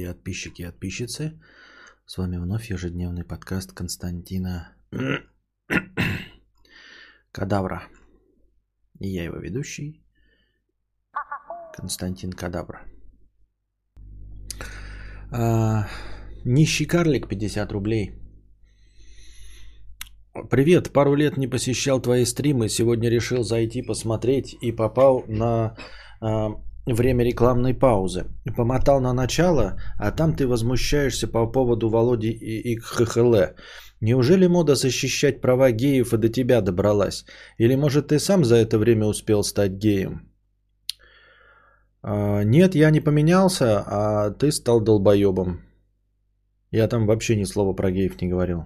И подписчики и подписчицы. С вами вновь ежедневный подкаст Константина Кадавра. И я его ведущий Константин Кадавра. А, нищий карлик 50 рублей. Привет, пару лет не посещал твои стримы, сегодня решил зайти посмотреть и попал на а, время рекламной паузы. Помотал на начало, а там ты возмущаешься по поводу Володи и, ХХЛ. Неужели мода защищать права геев и до тебя добралась? Или может ты сам за это время успел стать геем? А, нет, я не поменялся, а ты стал долбоебом. Я там вообще ни слова про геев не говорил.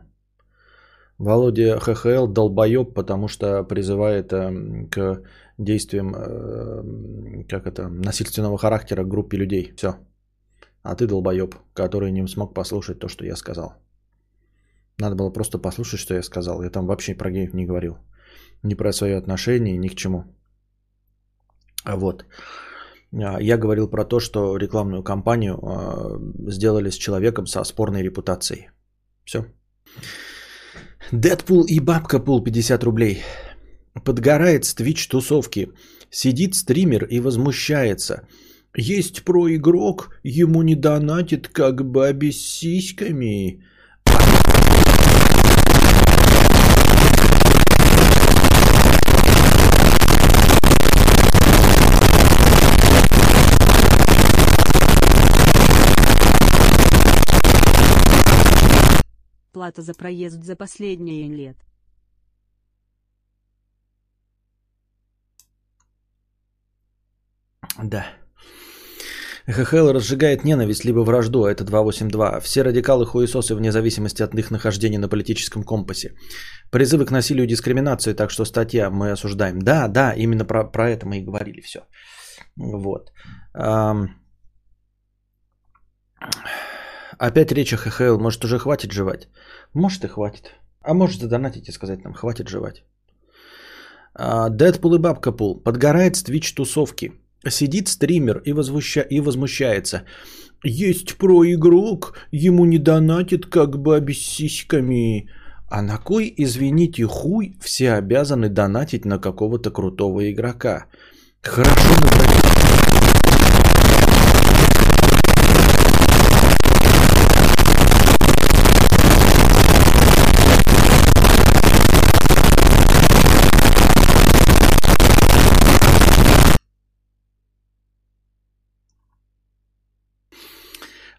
Володя ХХЛ долбоеб, потому что призывает э, к действиям э, как это, насильственного характера группе людей. Все. А ты долбоеб, который не смог послушать то, что я сказал. Надо было просто послушать, что я сказал. Я там вообще про геев не говорил. Ни про свои отношения, ни к чему. А вот. А, я говорил про то, что рекламную кампанию а, сделали с человеком со спорной репутацией. Все. Дэдпул и Бабка Пул 50 рублей. Подгорает с Twitch тусовки. Сидит стример и возмущается. Есть проигрок, ему не донатит, как бабе с сиськами. Плата за проезд за последние лет. Да. ХХЛ разжигает ненависть либо вражду, а это 282. Все радикалы хуесосы вне зависимости от их нахождения на политическом компасе. Призывы к насилию и дискриминации, так что статья мы осуждаем. Да, да, именно про, про это мы и говорили все. Вот. Опять речь о ХХЛ. Может, уже хватит жевать? Может и хватит. А может задонатить и сказать нам, хватит жевать. Дэдпул и Бабка Пул. Подгорает с Twitch тусовки. Сидит стример и, возвуща... и возмущается. Есть проигрок, ему не донатит как бы обессиськами. А на кой, извините, хуй все обязаны донатить на какого-то крутого игрока? Хорошо на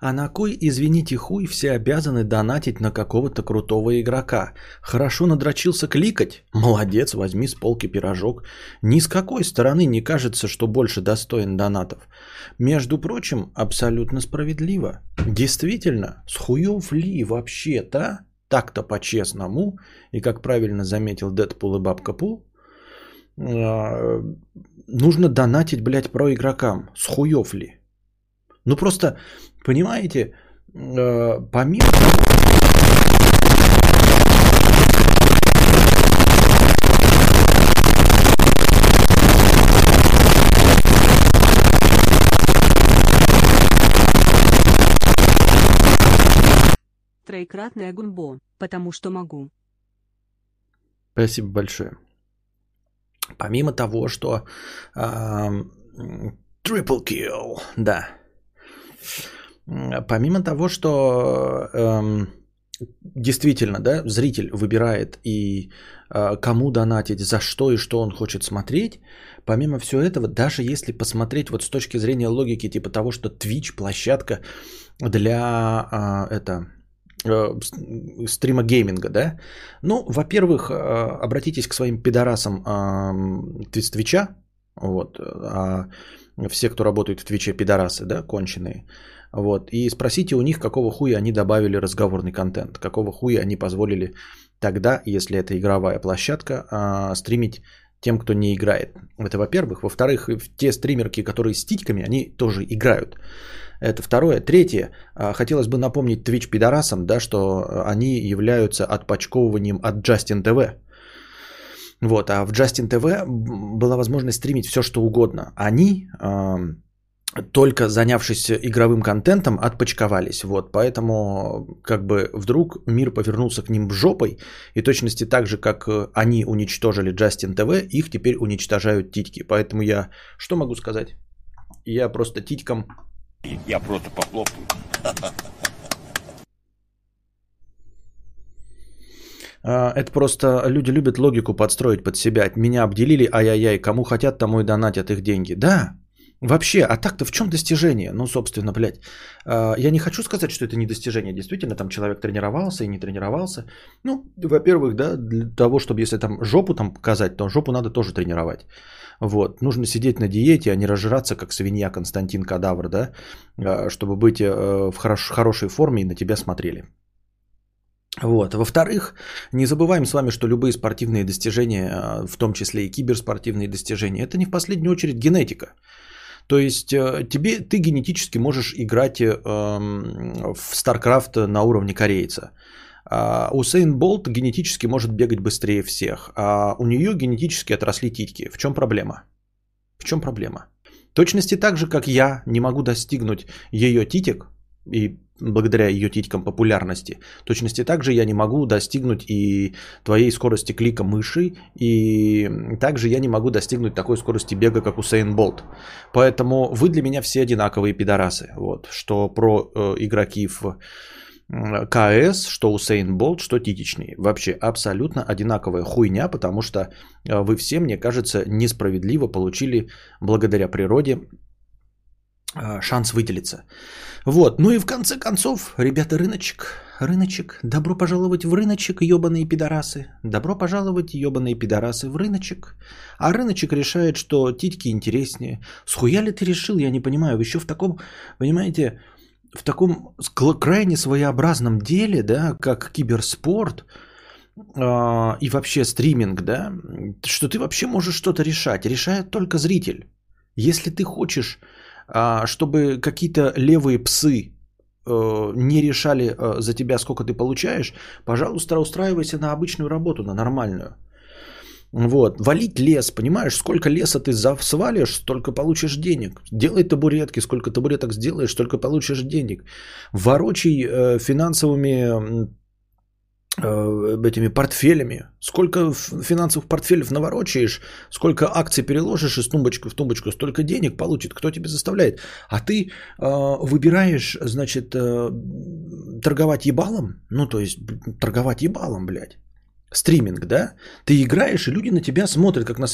А на кой, извините, хуй все обязаны донатить на какого-то крутого игрока? Хорошо надрочился кликать? Молодец, возьми с полки пирожок. Ни с какой стороны не кажется, что больше достоин донатов. Между прочим, абсолютно справедливо. Действительно, с хуев ли вообще-то, так-то по-честному, и как правильно заметил Дэдпул и Бабка Пул, а, нужно донатить, блядь, про игрокам. С хуев ли? Ну просто, понимаете, э, помимо Троекратное гунбо, потому что могу. Спасибо большое. Помимо того, что э, triple kill, да, Помимо того, что эм, действительно, да, зритель выбирает и э, кому донатить, за что и что он хочет смотреть, помимо всего этого, даже если посмотреть вот с точки зрения логики, типа того, что Twitch площадка для э, это э, стрима гейминга, да? Ну, во-первых, э, обратитесь к своим пидорасам э, Твича, вот, а все, кто работает в Твиче, пидорасы, да, конченые. Вот, и спросите у них, какого хуя они добавили разговорный контент, какого хуя они позволили тогда, если это игровая площадка, а, стримить тем, кто не играет. Это во-первых. Во-вторых, те стримерки, которые с титьками, они тоже играют. Это второе. Третье. А, хотелось бы напомнить Twitch пидорасам, да, что они являются отпочковыванием от Justin TV. Вот, а в Justin TV была возможность стримить все, что угодно. Они только занявшись игровым контентом, отпочковались. Вот, поэтому как бы вдруг мир повернулся к ним жопой, и точности так же, как э, они уничтожили Justin TV, их теперь уничтожают титьки. Поэтому я что могу сказать? Я просто титькам... Я просто похлопаю. Это просто люди любят логику подстроить под себя. Меня обделили, ай-яй-яй, кому хотят, тому и донатят их деньги. Да, Вообще, а так-то в чем достижение? Ну, собственно, блядь, а, я не хочу сказать, что это не достижение. Действительно, там человек тренировался и не тренировался. Ну, во-первых, да, для того, чтобы если там жопу там показать, то жопу надо тоже тренировать. Вот, нужно сидеть на диете, а не разжираться, как свинья Константин Кадавр, да, а, чтобы быть э, в хорош- хорошей форме и на тебя смотрели. Вот. Во-вторых, не забываем с вами, что любые спортивные достижения, а, в том числе и киберспортивные достижения, это не в последнюю очередь генетика. То есть э, тебе, ты генетически можешь играть э, эм, в StarCraft на уровне корейца. А Усейн Болт генетически может бегать быстрее всех, а у нее генетически отросли титьки. В чем проблема? В чем проблема? Точности так же, как я не могу достигнуть ее титик, и благодаря ее титькам популярности, точности так же я не могу достигнуть и твоей скорости клика мыши, и также я не могу достигнуть такой скорости бега, как Усейн Болт. Поэтому вы для меня все одинаковые пидорасы. Вот, что про э, игроки в КС, что Усейн Болт, что титичные. Вообще абсолютно одинаковая хуйня, потому что э, вы все, мне кажется, несправедливо получили благодаря природе шанс выделиться. Вот, ну и в конце концов, ребята, рыночек, рыночек, добро пожаловать в рыночек, ебаные пидорасы. Добро пожаловать, ебаные пидорасы, в рыночек. А рыночек решает, что титьки интереснее. Схуя ли ты решил, я не понимаю, еще в таком, понимаете, в таком крайне своеобразном деле, да, как киберспорт, а, и вообще стриминг, да, что ты вообще можешь что-то решать. Решает только зритель. Если ты хочешь, чтобы какие-то левые псы э, не решали э, за тебя, сколько ты получаешь, пожалуйста, устраивайся на обычную работу, на нормальную. Вот, валить лес, понимаешь, сколько леса ты свалишь, столько получишь денег. Делай табуретки, сколько табуреток сделаешь, столько получишь денег. Ворочай э, финансовыми этими портфелями. Сколько финансовых портфелев наворочаешь, сколько акций переложишь из тумбочки в тумбочку, столько денег получит. Кто тебе заставляет? А ты э, выбираешь, значит, э, торговать ебалом, ну то есть торговать ебалом, блядь. Стриминг, да? Ты играешь, и люди на тебя смотрят, как на...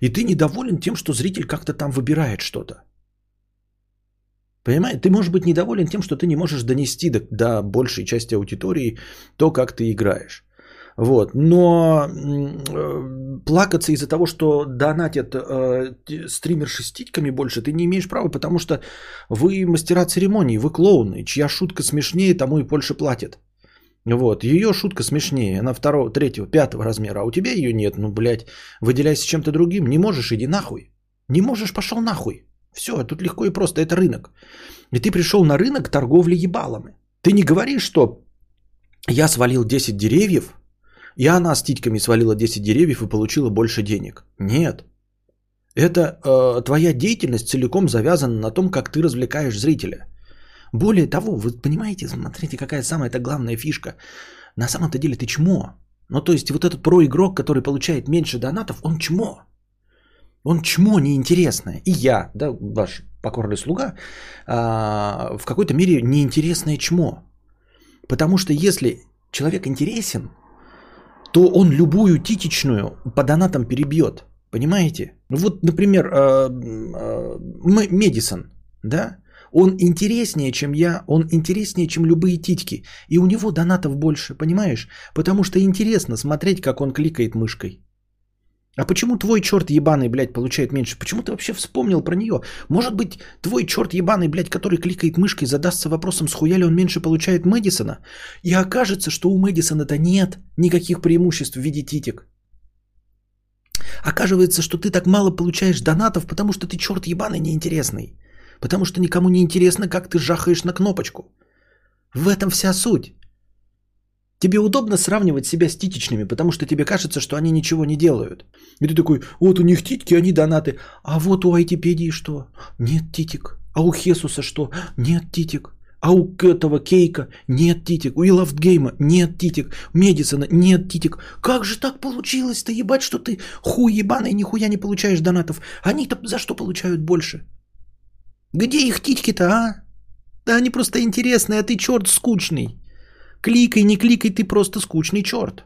И ты недоволен тем, что зритель как-то там выбирает что-то. Понимаешь, ты можешь быть недоволен тем, что ты не можешь донести до, до большей части аудитории то, как ты играешь. Вот. Но э, плакаться из-за того, что донатят э, т- стримерши с титьками больше, ты не имеешь права, потому что вы мастера церемонии, вы клоуны, чья шутка смешнее, тому и больше платят. Вот, ее шутка смешнее, она второго, третьего, пятого размера, а у тебя ее нет, ну, блядь, выделяйся чем-то другим, не можешь, иди нахуй. Не можешь, пошел нахуй. Все, тут легко и просто, это рынок. И ты пришел на рынок торговли ебалами. Ты не говоришь, что я свалил 10 деревьев, и она с титьками свалила 10 деревьев и получила больше денег. Нет. Это э, твоя деятельность целиком завязана на том, как ты развлекаешь зрителя. Более того, вы понимаете, смотрите, какая самая-то главная фишка. На самом-то деле ты чмо. Ну, то есть вот этот проигрок, который получает меньше донатов, он чмо. Он чмо неинтересное. И я, да, ваш покорный слуга, а, в какой-то мере неинтересное чмо. Потому что если человек интересен, то он любую титичную по донатам перебьет. Понимаете? Ну вот, например, э, М- Медисон, да? Он интереснее, чем я, он интереснее, чем любые титьки. И у него донатов больше, понимаешь? Потому что интересно смотреть, как он кликает мышкой. А почему твой черт ебаный, блядь, получает меньше? Почему ты вообще вспомнил про нее? Может быть, твой черт ебаный, блядь, который кликает мышкой, задастся вопросом, схуя ли он меньше получает Мэдисона? И окажется, что у Мэдисона-то нет никаких преимуществ в виде титик. Оказывается, что ты так мало получаешь донатов, потому что ты черт ебаный неинтересный. Потому что никому не интересно, как ты жахаешь на кнопочку. В этом вся суть. Тебе удобно сравнивать себя с титичными, потому что тебе кажется, что они ничего не делают. И ты такой, вот у них титьки, они донаты. А вот у айтипедии что? Нет титик. А у Хесуса что? Нет титик. А у этого Кейка нет титик. У Илафтгейма нет титик. У Медисона нет титик. Как же так получилось-то, ебать, что ты хуй ебаный, нихуя не получаешь донатов. Они-то за что получают больше? Где их титьки-то, а? Да они просто интересные, а ты черт скучный. Кликай, не кликай, ты просто скучный черт.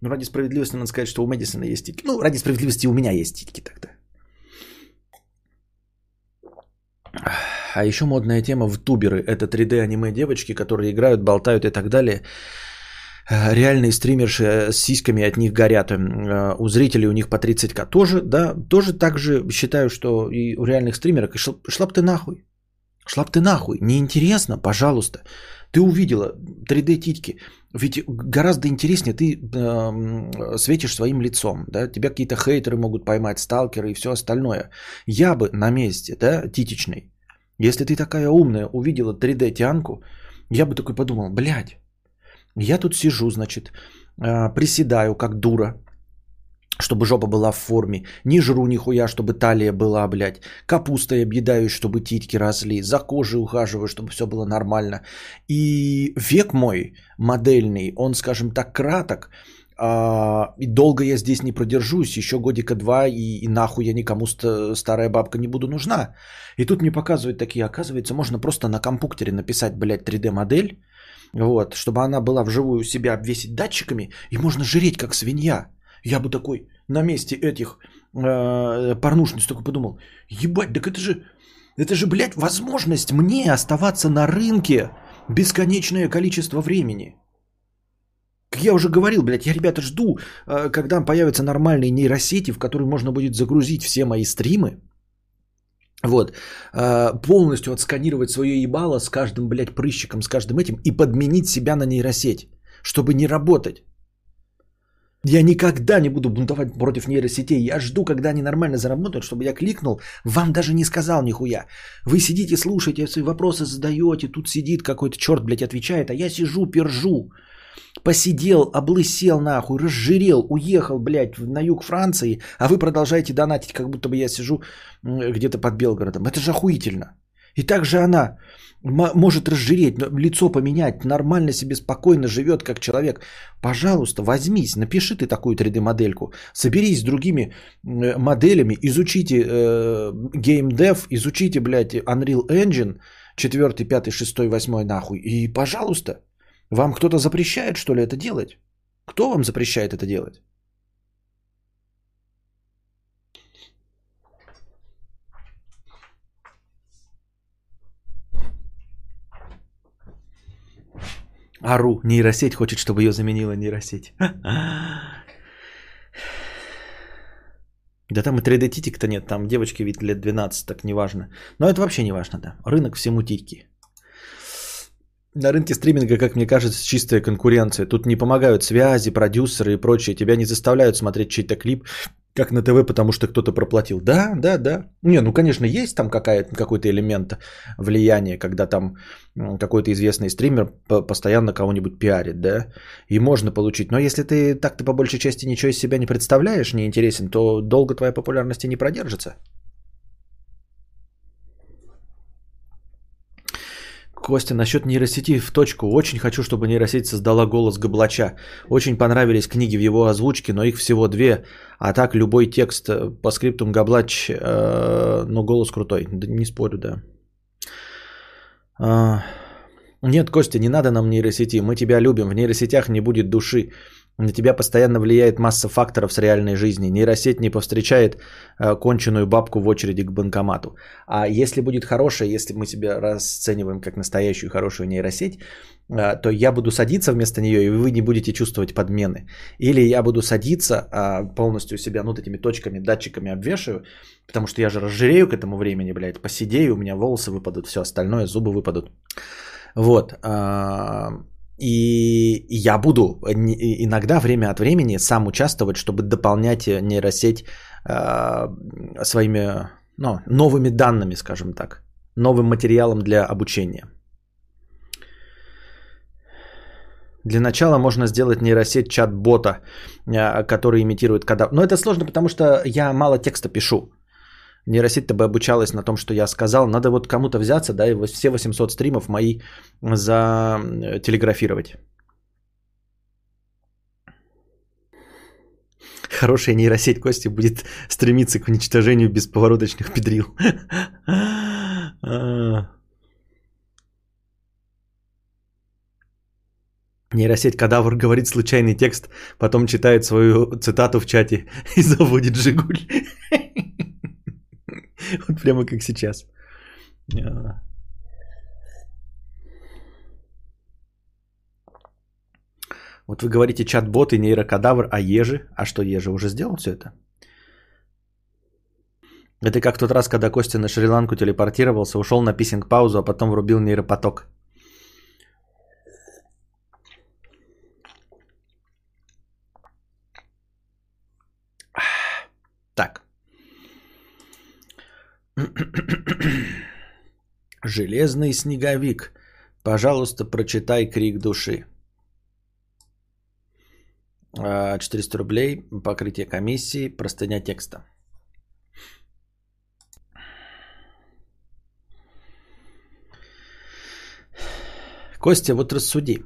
Ну, ради справедливости надо сказать, что у Мэдисона есть титьки. Ну, ради справедливости у меня есть титьки тогда. А еще модная тема в туберы. Это 3D аниме девочки, которые играют, болтают и так далее. Э, Реальные стримерши с сиськами от них горят. Э, У зрителей у них по 30к. Тоже, да, тоже так же считаю, что и у реальных стримерок. Шла, шла б ты нахуй. Шла б ты нахуй. Неинтересно, пожалуйста. Ты увидела 3D титьки. Ведь гораздо интереснее ты э, светишь своим лицом, да, тебя какие-то хейтеры могут поймать, сталкеры и все остальное. Я бы на месте, да, титичной, если ты такая умная, увидела 3D тянку, я бы такой подумал, блядь, я тут сижу, значит, э, приседаю как дура, чтобы жопа была в форме, не жру нихуя, чтобы талия была, блядь, капустой объедаюсь, чтобы титьки росли, за кожей ухаживаю, чтобы все было нормально. И век мой модельный, он, скажем так, краток, а, и долго я здесь не продержусь, еще годика два, и, и нахуй я никому ст- старая бабка не буду нужна. И тут мне показывают такие, оказывается, можно просто на компьютере написать, блядь, 3D-модель, вот, чтобы она была вживую себя обвесить датчиками, и можно жреть как свинья. Я бы такой на месте этих э, порнушниц только подумал, ебать, так это же, это же, блядь, возможность мне оставаться на рынке бесконечное количество времени. Как я уже говорил, блядь, я, ребята, жду, э, когда появятся нормальные нейросети, в которые можно будет загрузить все мои стримы, вот, э, полностью отсканировать свое ебало с каждым, блядь, прыщиком, с каждым этим и подменить себя на нейросеть, чтобы не работать. Я никогда не буду бунтовать против нейросетей. Я жду, когда они нормально заработают, чтобы я кликнул, вам даже не сказал нихуя. Вы сидите, слушаете, вопросы задаете, тут сидит какой-то черт, блядь, отвечает, а я сижу, пержу. Посидел, облысел нахуй, разжирел, уехал, блядь, на юг Франции, а вы продолжаете донатить, как будто бы я сижу где-то под Белгородом. Это же охуительно. И также она может разжиреть, лицо поменять, нормально себе спокойно живет как человек. Пожалуйста, возьмись, напиши ты такую 3D-модельку, соберись с другими моделями, изучите э, Dev, изучите, блядь, Unreal Engine 4, 5, 6, 8 нахуй. И, пожалуйста, вам кто-то запрещает, что ли, это делать? Кто вам запрещает это делать? Ару, нейросеть хочет, чтобы ее заменила нейросеть. Да там и 3D титик-то нет, там девочки ведь лет 12, так неважно. Но это вообще не важно, да. Рынок всему титьки. На рынке стриминга, как мне кажется, чистая конкуренция. Тут не помогают связи, продюсеры и прочее. Тебя не заставляют смотреть чей-то клип, как на ТВ, потому что кто-то проплатил. Да, да, да. Не, ну, конечно, есть там какой-то элемент влияния, когда там какой-то известный стример постоянно кого-нибудь пиарит, да, и можно получить. Но если ты так-то по большей части ничего из себя не представляешь, не интересен, то долго твоя популярность не продержится. Костя, насчет нейросети в точку. Очень хочу, чтобы нейросеть создала голос Габлача. Очень понравились книги в его озвучке, но их всего две. А так любой текст по скриптум Габлач, э, но голос крутой. Да не спорю, да. А, нет, Костя, не надо нам нейросети. Мы тебя любим. В нейросетях не будет души. На тебя постоянно влияет масса факторов с реальной жизни. Нейросеть не повстречает э, конченую бабку в очереди к банкомату. А если будет хорошая, если мы тебя расцениваем как настоящую хорошую нейросеть, э, то я буду садиться вместо нее, и вы не будете чувствовать подмены. Или я буду садиться, э, полностью себя вот этими точками, датчиками обвешаю, потому что я же разжирею к этому времени, блядь, посидею, у меня волосы выпадут, все остальное, зубы выпадут. Вот. И я буду иногда время от времени сам участвовать, чтобы дополнять нейросеть э, своими ну, новыми данными, скажем так, новым материалом для обучения. Для начала можно сделать нейросеть чат-бота, который имитирует кадавр. Но это сложно, потому что я мало текста пишу. Нейросеть-то бы обучалась на том, что я сказал. Надо вот кому-то взяться, да, и все 800 стримов мои за э. Хорошая нейросеть Кости будет стремиться к уничтожению бесповороточных педрил. Нейросеть кадавр говорит случайный текст, потом читает свою цитату в чате и заводит Жигуль. Вот прямо как сейчас. А. Вот вы говорите чат-бот и нейрокадавр, а Ежи? А что Ежи уже сделал все это? Это как тот раз, когда Костя на Шри-Ланку телепортировался, ушел на писинг-паузу, а потом врубил нейропоток. Так. Железный снеговик. Пожалуйста, прочитай крик души. 400 рублей, покрытие комиссии, простыня текста. Костя, вот рассуди.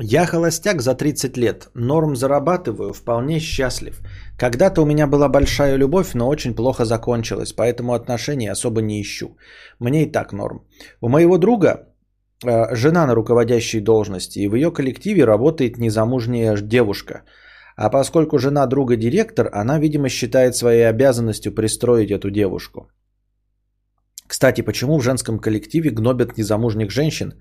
Я холостяк за 30 лет, норм зарабатываю, вполне счастлив. Когда-то у меня была большая любовь, но очень плохо закончилась, поэтому отношений особо не ищу. Мне и так норм. У моего друга э, жена на руководящей должности, и в ее коллективе работает незамужняя девушка. А поскольку жена друга директор, она, видимо, считает своей обязанностью пристроить эту девушку. Кстати, почему в женском коллективе гнобят незамужних женщин?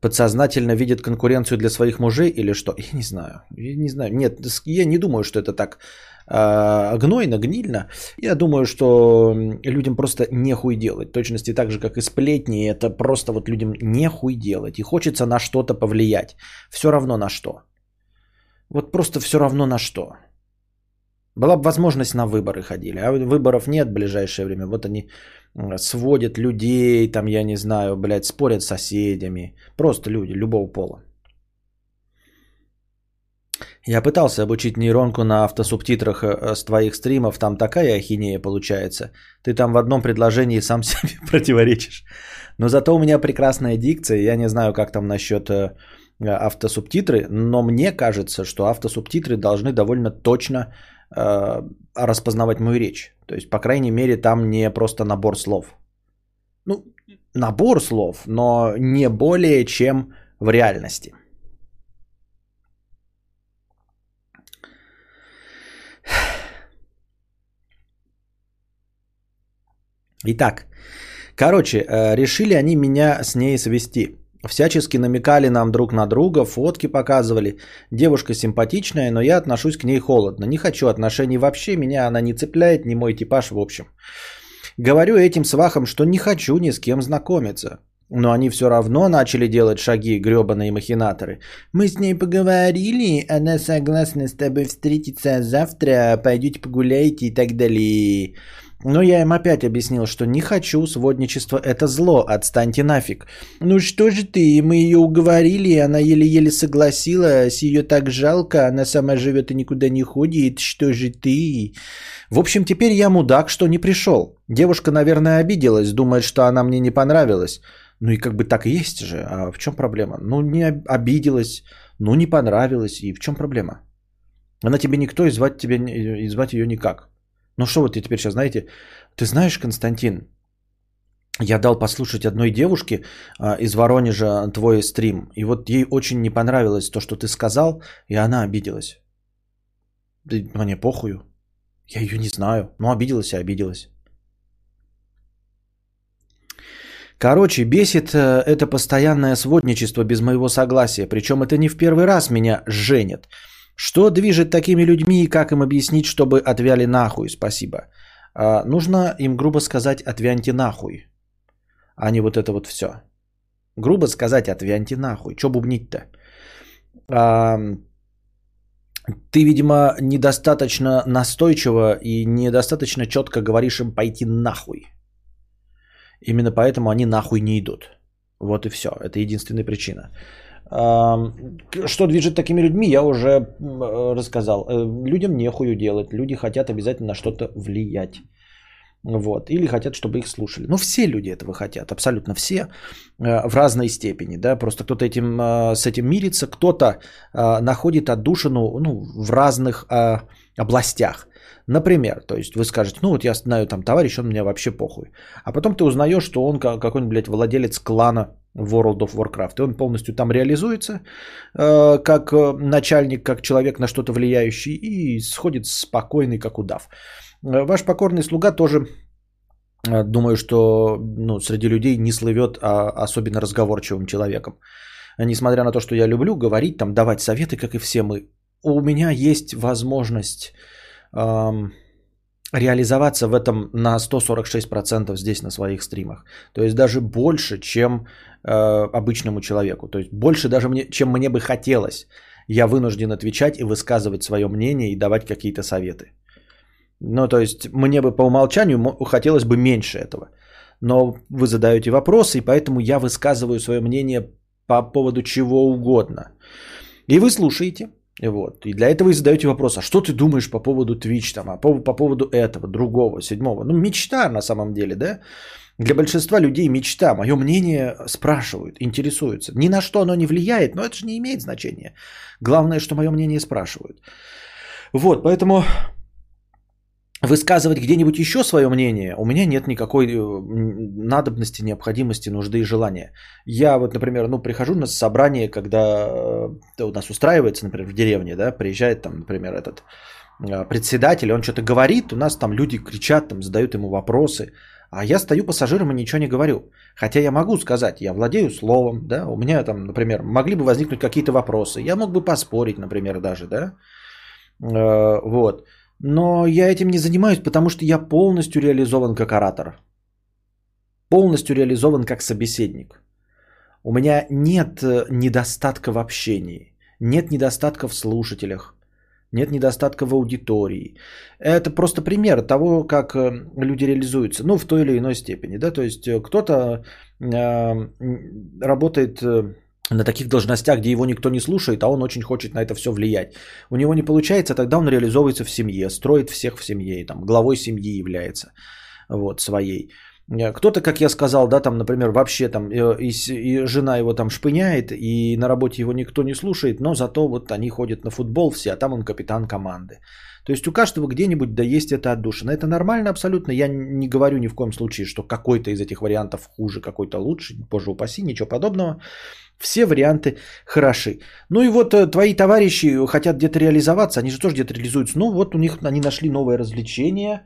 Подсознательно видят конкуренцию для своих мужей или что? Я не знаю. Я не знаю. Нет, я не думаю, что это так э, гнойно, гнильно. Я думаю, что людям просто нехуй делать. точности так же, как и сплетни. Это просто вот людям нехуй делать. И хочется на что-то повлиять. Все равно на что. Вот просто все равно на что. Была бы возможность на выборы ходили, а выборов нет в ближайшее время. Вот они сводят людей, там, я не знаю, блядь, спорят с соседями. Просто люди любого пола. Я пытался обучить нейронку на автосубтитрах э, с твоих стримов, там такая ахинея получается. Ты там в одном предложении сам себе противоречишь. Но зато у меня прекрасная дикция, я не знаю, как там насчет э, автосубтитры, но мне кажется, что автосубтитры должны довольно точно э, распознавать мою речь. То есть, по крайней мере, там не просто набор слов. Ну, набор слов, но не более чем в реальности. Итак, короче, э, решили они меня с ней свести. Всячески намекали нам друг на друга, фотки показывали. Девушка симпатичная, но я отношусь к ней холодно. Не хочу отношений вообще, меня она не цепляет, не мой типаж в общем. Говорю этим свахам, что не хочу ни с кем знакомиться. Но они все равно начали делать шаги, гребаные махинаторы. Мы с ней поговорили, она согласна с тобой встретиться завтра, пойдете погуляйте и так далее. Но я им опять объяснил, что не хочу, сводничество это зло, отстаньте нафиг. Ну что же ты, мы ее уговорили, она еле-еле согласилась, ее так жалко, она сама живет и никуда не ходит, что же ты? В общем, теперь я мудак, что не пришел. Девушка, наверное, обиделась, думает, что она мне не понравилась. Ну и как бы так и есть же, а в чем проблема? Ну не обиделась, ну не понравилась, и в чем проблема? Она тебе никто, и звать, тебе, и звать ее никак. Ну что вот ты теперь сейчас знаете? Ты знаешь, Константин, я дал послушать одной девушке а, из Воронежа твой стрим. И вот ей очень не понравилось то, что ты сказал, и она обиделась. Мне похую. Я ее не знаю. Но обиделась и обиделась. Короче, бесит э, это постоянное сводничество без моего согласия. Причем это не в первый раз меня женят. Что движет такими людьми и как им объяснить, чтобы отвяли нахуй? Спасибо. А, нужно им грубо сказать «отвяньте нахуй», а не вот это вот все. Грубо сказать «отвяньте нахуй». Че бубнить-то? А, ты, видимо, недостаточно настойчиво и недостаточно четко говоришь им пойти нахуй. Именно поэтому они нахуй не идут. Вот и все. Это единственная причина. Что движет такими людьми, я уже рассказал. Э, людям нехую делать, люди хотят обязательно на что-то влиять. Вот, или хотят, чтобы их слушали. Ну, все люди этого хотят, абсолютно все, э, в разной степени, да, просто кто-то этим, э, с этим мирится, кто-то э, находит отдушину, ну, в разных областях. Например, то есть вы скажете, ну вот я знаю там товарищ, он мне вообще похуй. А потом ты узнаешь, что он какой-нибудь, блядь, владелец клана World of Warcraft. И он полностью там реализуется э, как начальник, как человек на что-то влияющий и сходит спокойный, как удав. Э, ваш покорный слуга тоже, э, думаю, что ну, среди людей не слывет а, особенно разговорчивым человеком. Несмотря на то, что я люблю говорить, там, давать советы, как и все мы, у меня есть возможность эм, реализоваться в этом на 146% здесь на своих стримах. То есть даже больше, чем э, обычному человеку. То есть больше даже, мне, чем мне бы хотелось. Я вынужден отвечать и высказывать свое мнение и давать какие-то советы. Ну, то есть мне бы по умолчанию хотелось бы меньше этого. Но вы задаете вопросы, и поэтому я высказываю свое мнение по поводу чего угодно. И вы слушаете. Вот. И для этого и задаете вопрос, а что ты думаешь по поводу Twitch, там, а по, по поводу этого, другого, седьмого? Ну, мечта на самом деле, да? Для большинства людей мечта, мое мнение спрашивают, интересуются. Ни на что оно не влияет, но это же не имеет значения. Главное, что мое мнение спрашивают. Вот, поэтому высказывать где-нибудь еще свое мнение, у меня нет никакой э, надобности, необходимости, нужды и желания. Я вот, например, ну, прихожу на собрание, когда э, у нас устраивается, например, в деревне, да, приезжает там, например, этот э, председатель, он что-то говорит, у нас там люди кричат, там задают ему вопросы, а я стою пассажиром и ничего не говорю. Хотя я могу сказать, я владею словом, да, у меня там, например, могли бы возникнуть какие-то вопросы, я мог бы поспорить, например, даже, да, вот. Но я этим не занимаюсь, потому что я полностью реализован как оратор. Полностью реализован как собеседник. У меня нет э, недостатка в общении, нет недостатка в слушателях, нет недостатка в аудитории. Это просто пример того, как э, люди реализуются, ну, в той или иной степени. Да? То есть э, кто-то э, работает на таких должностях, где его никто не слушает, а он очень хочет на это все влиять. У него не получается, тогда он реализовывается в семье, строит всех в семье, там, главой семьи является вот, своей. Э, кто-то, как я сказал, да, там, например, вообще там э, и, и жена его там шпыняет, и на работе его никто не слушает, но зато вот они ходят на футбол все, а там он капитан команды. То есть у каждого где-нибудь да есть это отдушина. Это нормально абсолютно. Я не говорю ни в коем случае, что какой-то из этих вариантов хуже, какой-то лучше. Боже упаси, ничего подобного. Все варианты хороши. Ну и вот э, твои товарищи хотят где-то реализоваться, они же тоже где-то реализуются. Ну вот у них они нашли новое развлечение,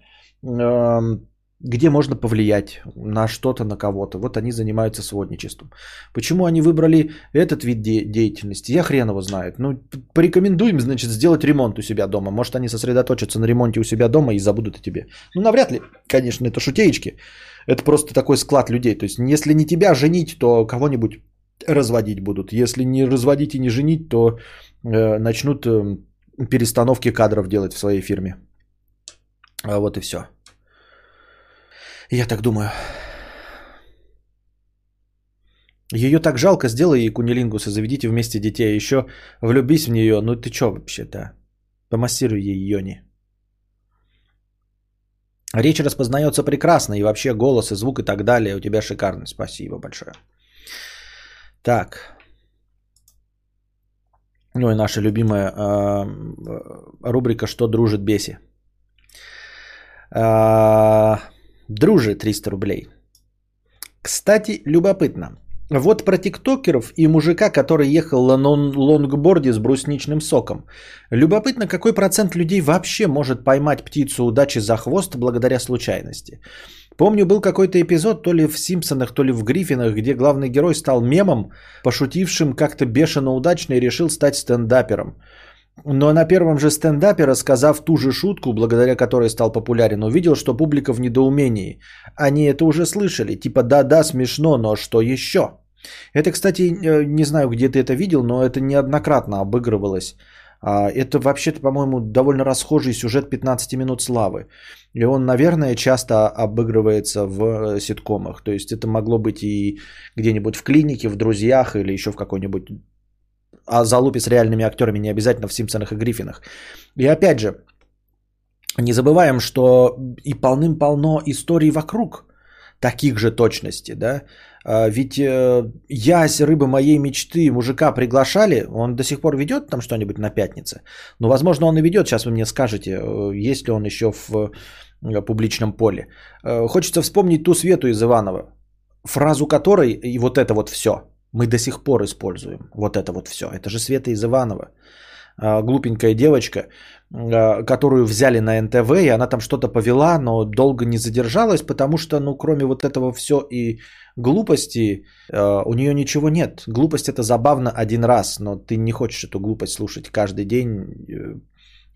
где можно повлиять на что-то, на кого-то. Вот они занимаются сводничеством. Почему они выбрали этот вид де- деятельности, я хрен его знает. Ну, порекомендуем, значит, сделать ремонт у себя дома. Может, они сосредоточатся на ремонте у себя дома и забудут о тебе. Ну, навряд ли, конечно, это шутеечки. Это просто такой склад людей. То есть, если не тебя женить, то кого-нибудь разводить будут. Если не разводить и не женить, то э, начнут э, перестановки кадров делать в своей фирме. А вот и все. Я так думаю. Ее так жалко, сделай ей кунилингус и заведите вместе детей. Еще влюбись в нее. Ну ты что вообще-то? Помассируй ей Йони. Речь распознается прекрасно, и вообще голос и звук и так далее у тебя шикарный. Спасибо большое. Так. Ну и наша любимая э, рубрика «Что дружит беси». Э, дружи 300 рублей. Кстати, любопытно. Вот про тиктокеров и мужика, который ехал на лонгборде с брусничным соком. Любопытно, какой процент людей вообще может поймать птицу удачи за хвост благодаря случайности. Помню, был какой-то эпизод, то ли в Симпсонах, то ли в Гриффинах, где главный герой стал мемом, пошутившим как-то бешено удачно и решил стать стендапером. Но на первом же стендапе, рассказав ту же шутку, благодаря которой стал популярен, увидел, что публика в недоумении. Они это уже слышали, типа да-да, смешно, но что еще? Это, кстати, э, не знаю, где ты это видел, но это неоднократно обыгрывалось это вообще-то, по-моему, довольно расхожий сюжет 15 минут славы. И он, наверное, часто обыгрывается в э, ситкомах. То есть это могло быть и где-нибудь в клинике, в друзьях или еще в какой-нибудь а залупе с реальными актерами, не обязательно в Симпсонах и Гриффинах. И опять же, Не забываем, что и полным-полно историй вокруг таких же точностей, да. А, ведь э, ясь, рыба моей мечты, мужика приглашали, он до сих пор ведет там что-нибудь на пятнице. Ну, возможно, он и ведет, сейчас вы мне скажете, э, есть ли он еще в э, публичном поле. Хочется вспомнить ту Свету из Иванова, фразу которой, и вот это вот все, мы до сих пор используем. Вот это вот все. Это же Света из Иванова. А, глупенькая девочка, которую взяли на НТВ, и она там что-то повела, но долго не задержалась, потому что, ну, кроме вот этого все и глупости, а, у нее ничего нет. Глупость это забавно один раз, но ты не хочешь эту глупость слушать каждый день, э,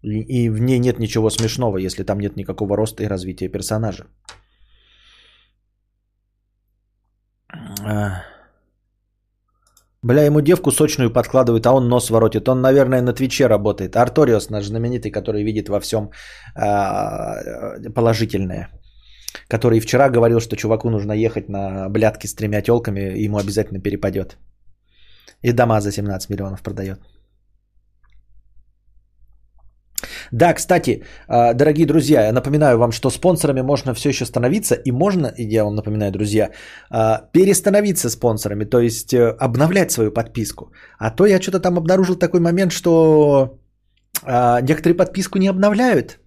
и в ней нет ничего смешного, если там нет никакого роста и развития персонажа. Бля, ему девку сочную подкладывают, а он нос воротит. Он, наверное, на Твиче работает. Арториос наш знаменитый, который видит во всем э, положительное. Который вчера говорил, что чуваку нужно ехать на блядки с тремя телками, ему обязательно перепадет. И дома за 17 миллионов продает. Да, кстати, а, дорогие друзья, я напоминаю вам, что спонсорами можно все еще становиться, и можно, я вам напоминаю, друзья, а, перестановиться спонсорами, то есть э, обновлять свою подписку. А то я что-то там обнаружил такой момент, что а, некоторые подписку не обновляют,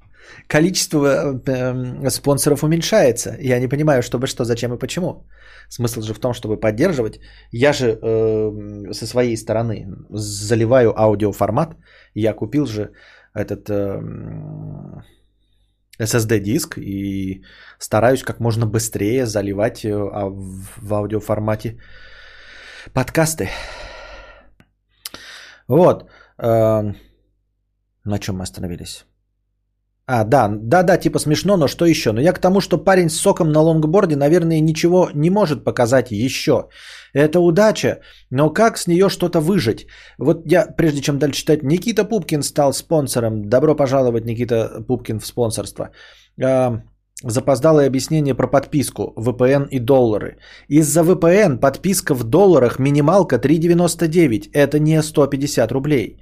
количество э, спонсоров уменьшается. Я не понимаю, чтобы что, зачем и почему. Смысл же в том, чтобы поддерживать. Я же э, со своей стороны заливаю аудиоформат. Я купил же этот SSD-диск и стараюсь как можно быстрее заливать э, в аудиоформате подкасты. Вот. Э, на чем мы остановились? А, да, да, да, типа смешно, но что еще? Но я к тому, что парень с соком на лонгборде, наверное, ничего не может показать еще. Это удача, но как с нее что-то выжить? Вот я, прежде чем дальше читать, Никита Пупкин стал спонсором. Добро пожаловать, Никита Пупкин, в спонсорство. А, запоздалое объяснение про подписку, VPN и доллары. Из-за VPN подписка в долларах минималка 3,99. Это не 150 рублей.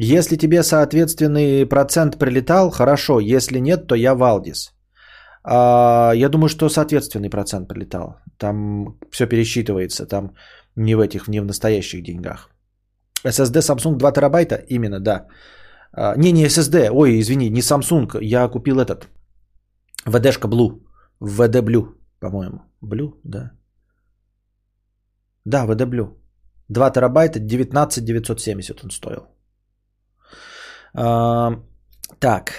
Если тебе соответственный процент прилетал, хорошо. Если нет, то я Валдис. А, я думаю, что соответственный процент прилетал. Там все пересчитывается. Там не в этих, не в настоящих деньгах. SSD Samsung 2 терабайта? Именно, да. А, не, не SSD. Ой, извини, не Samsung. Я купил этот. VD-шка Blue. VD Blue, по-моему. Blue, да. Да, VD Blue. 2 терабайта, 19 970 он стоил. Так.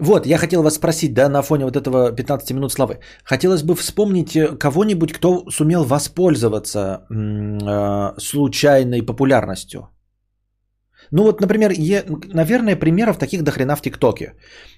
Вот, я хотел вас спросить, да, на фоне вот этого 15 минут славы. Хотелось бы вспомнить э, кого-нибудь, кто сумел воспользоваться э, случайной популярностью. Ну вот, например, е, наверное, примеров таких дохрена в ТикТоке.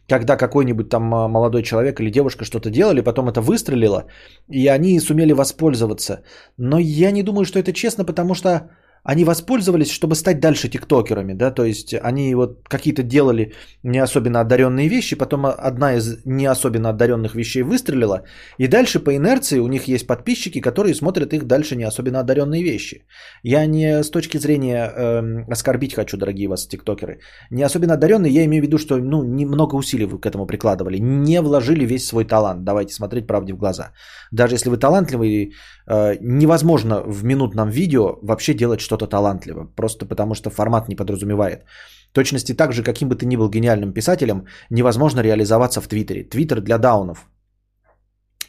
Когда какой-нибудь там а, молодой человек или девушка что-то делали, потом это выстрелило, и они сумели воспользоваться. Но я не думаю, что это честно, потому что они воспользовались, чтобы стать дальше тиктокерами, да, то есть они вот какие-то делали не особенно одаренные вещи, потом одна из не особенно одаренных вещей выстрелила, и дальше по инерции у них есть подписчики, которые смотрят их дальше не особенно одаренные вещи. Я не с точки зрения э, оскорбить хочу, дорогие вас тиктокеры, не особенно одаренные, я имею в виду, что ну, немного усилий вы к этому прикладывали, не вложили весь свой талант, давайте смотреть правде в глаза. Даже если вы талантливый, э, невозможно в минутном видео вообще делать что что-то талантливо, просто потому что формат не подразумевает. Точности так же, каким бы ты ни был гениальным писателем, невозможно реализоваться в Твиттере. Твиттер для даунов.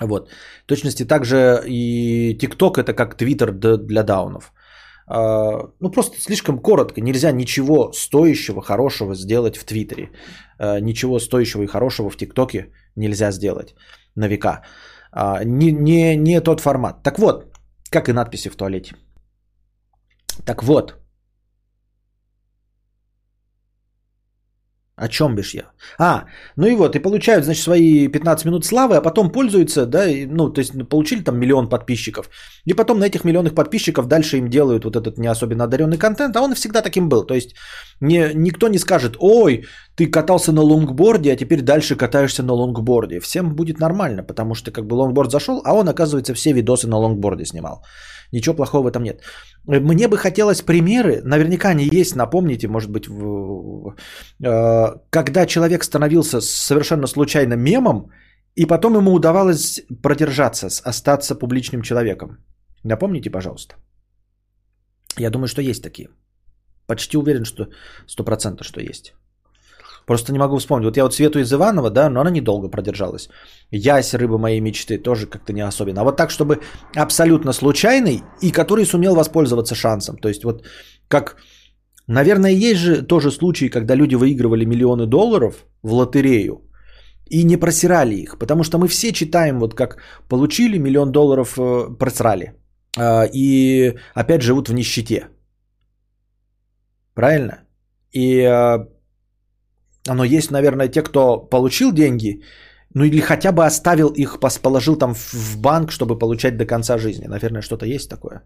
Вот. Точности так же и ТикТок это как Твиттер для даунов. А, ну, просто слишком коротко. Нельзя ничего стоящего, хорошего сделать в Твиттере. А, ничего стоящего и хорошего в ТикТоке нельзя сделать на века. А, не, не, не тот формат. Так вот, как и надписи в туалете. Так вот. О чем бишь я? А, ну и вот, и получают, значит, свои 15 минут славы, а потом пользуются, да, и, ну, то есть получили там миллион подписчиков. И потом на этих миллионных подписчиков дальше им делают вот этот не особенно одаренный контент, а он всегда таким был. То есть не, никто не скажет, ой, ты катался на лонгборде, а теперь дальше катаешься на лонгборде. Всем будет нормально, потому что как бы лонгборд зашел, а он, оказывается, все видосы на лонгборде снимал. Ничего плохого в этом нет. Мне бы хотелось примеры, наверняка они есть, напомните, может быть, э, когда человек становился совершенно случайно мемом, и потом ему удавалось продержаться, остаться публичным человеком. Напомните, пожалуйста. Я думаю, что есть такие. Почти уверен, что 100% что есть. Просто не могу вспомнить. Вот я вот Свету из Иванова, да, но она недолго продержалась. Ясь, рыба моей мечты, тоже как-то не особенно. А вот так, чтобы абсолютно случайный и который сумел воспользоваться шансом. То есть вот как, наверное, есть же тоже случаи, когда люди выигрывали миллионы долларов в лотерею и не просирали их. Потому что мы все читаем, вот как получили миллион долларов, э, просрали. Э, и опять живут в нищете. Правильно? И э, оно есть, наверное, те, кто получил деньги, ну или хотя бы оставил их, положил там в банк, чтобы получать до конца жизни. Наверное, что-то есть такое.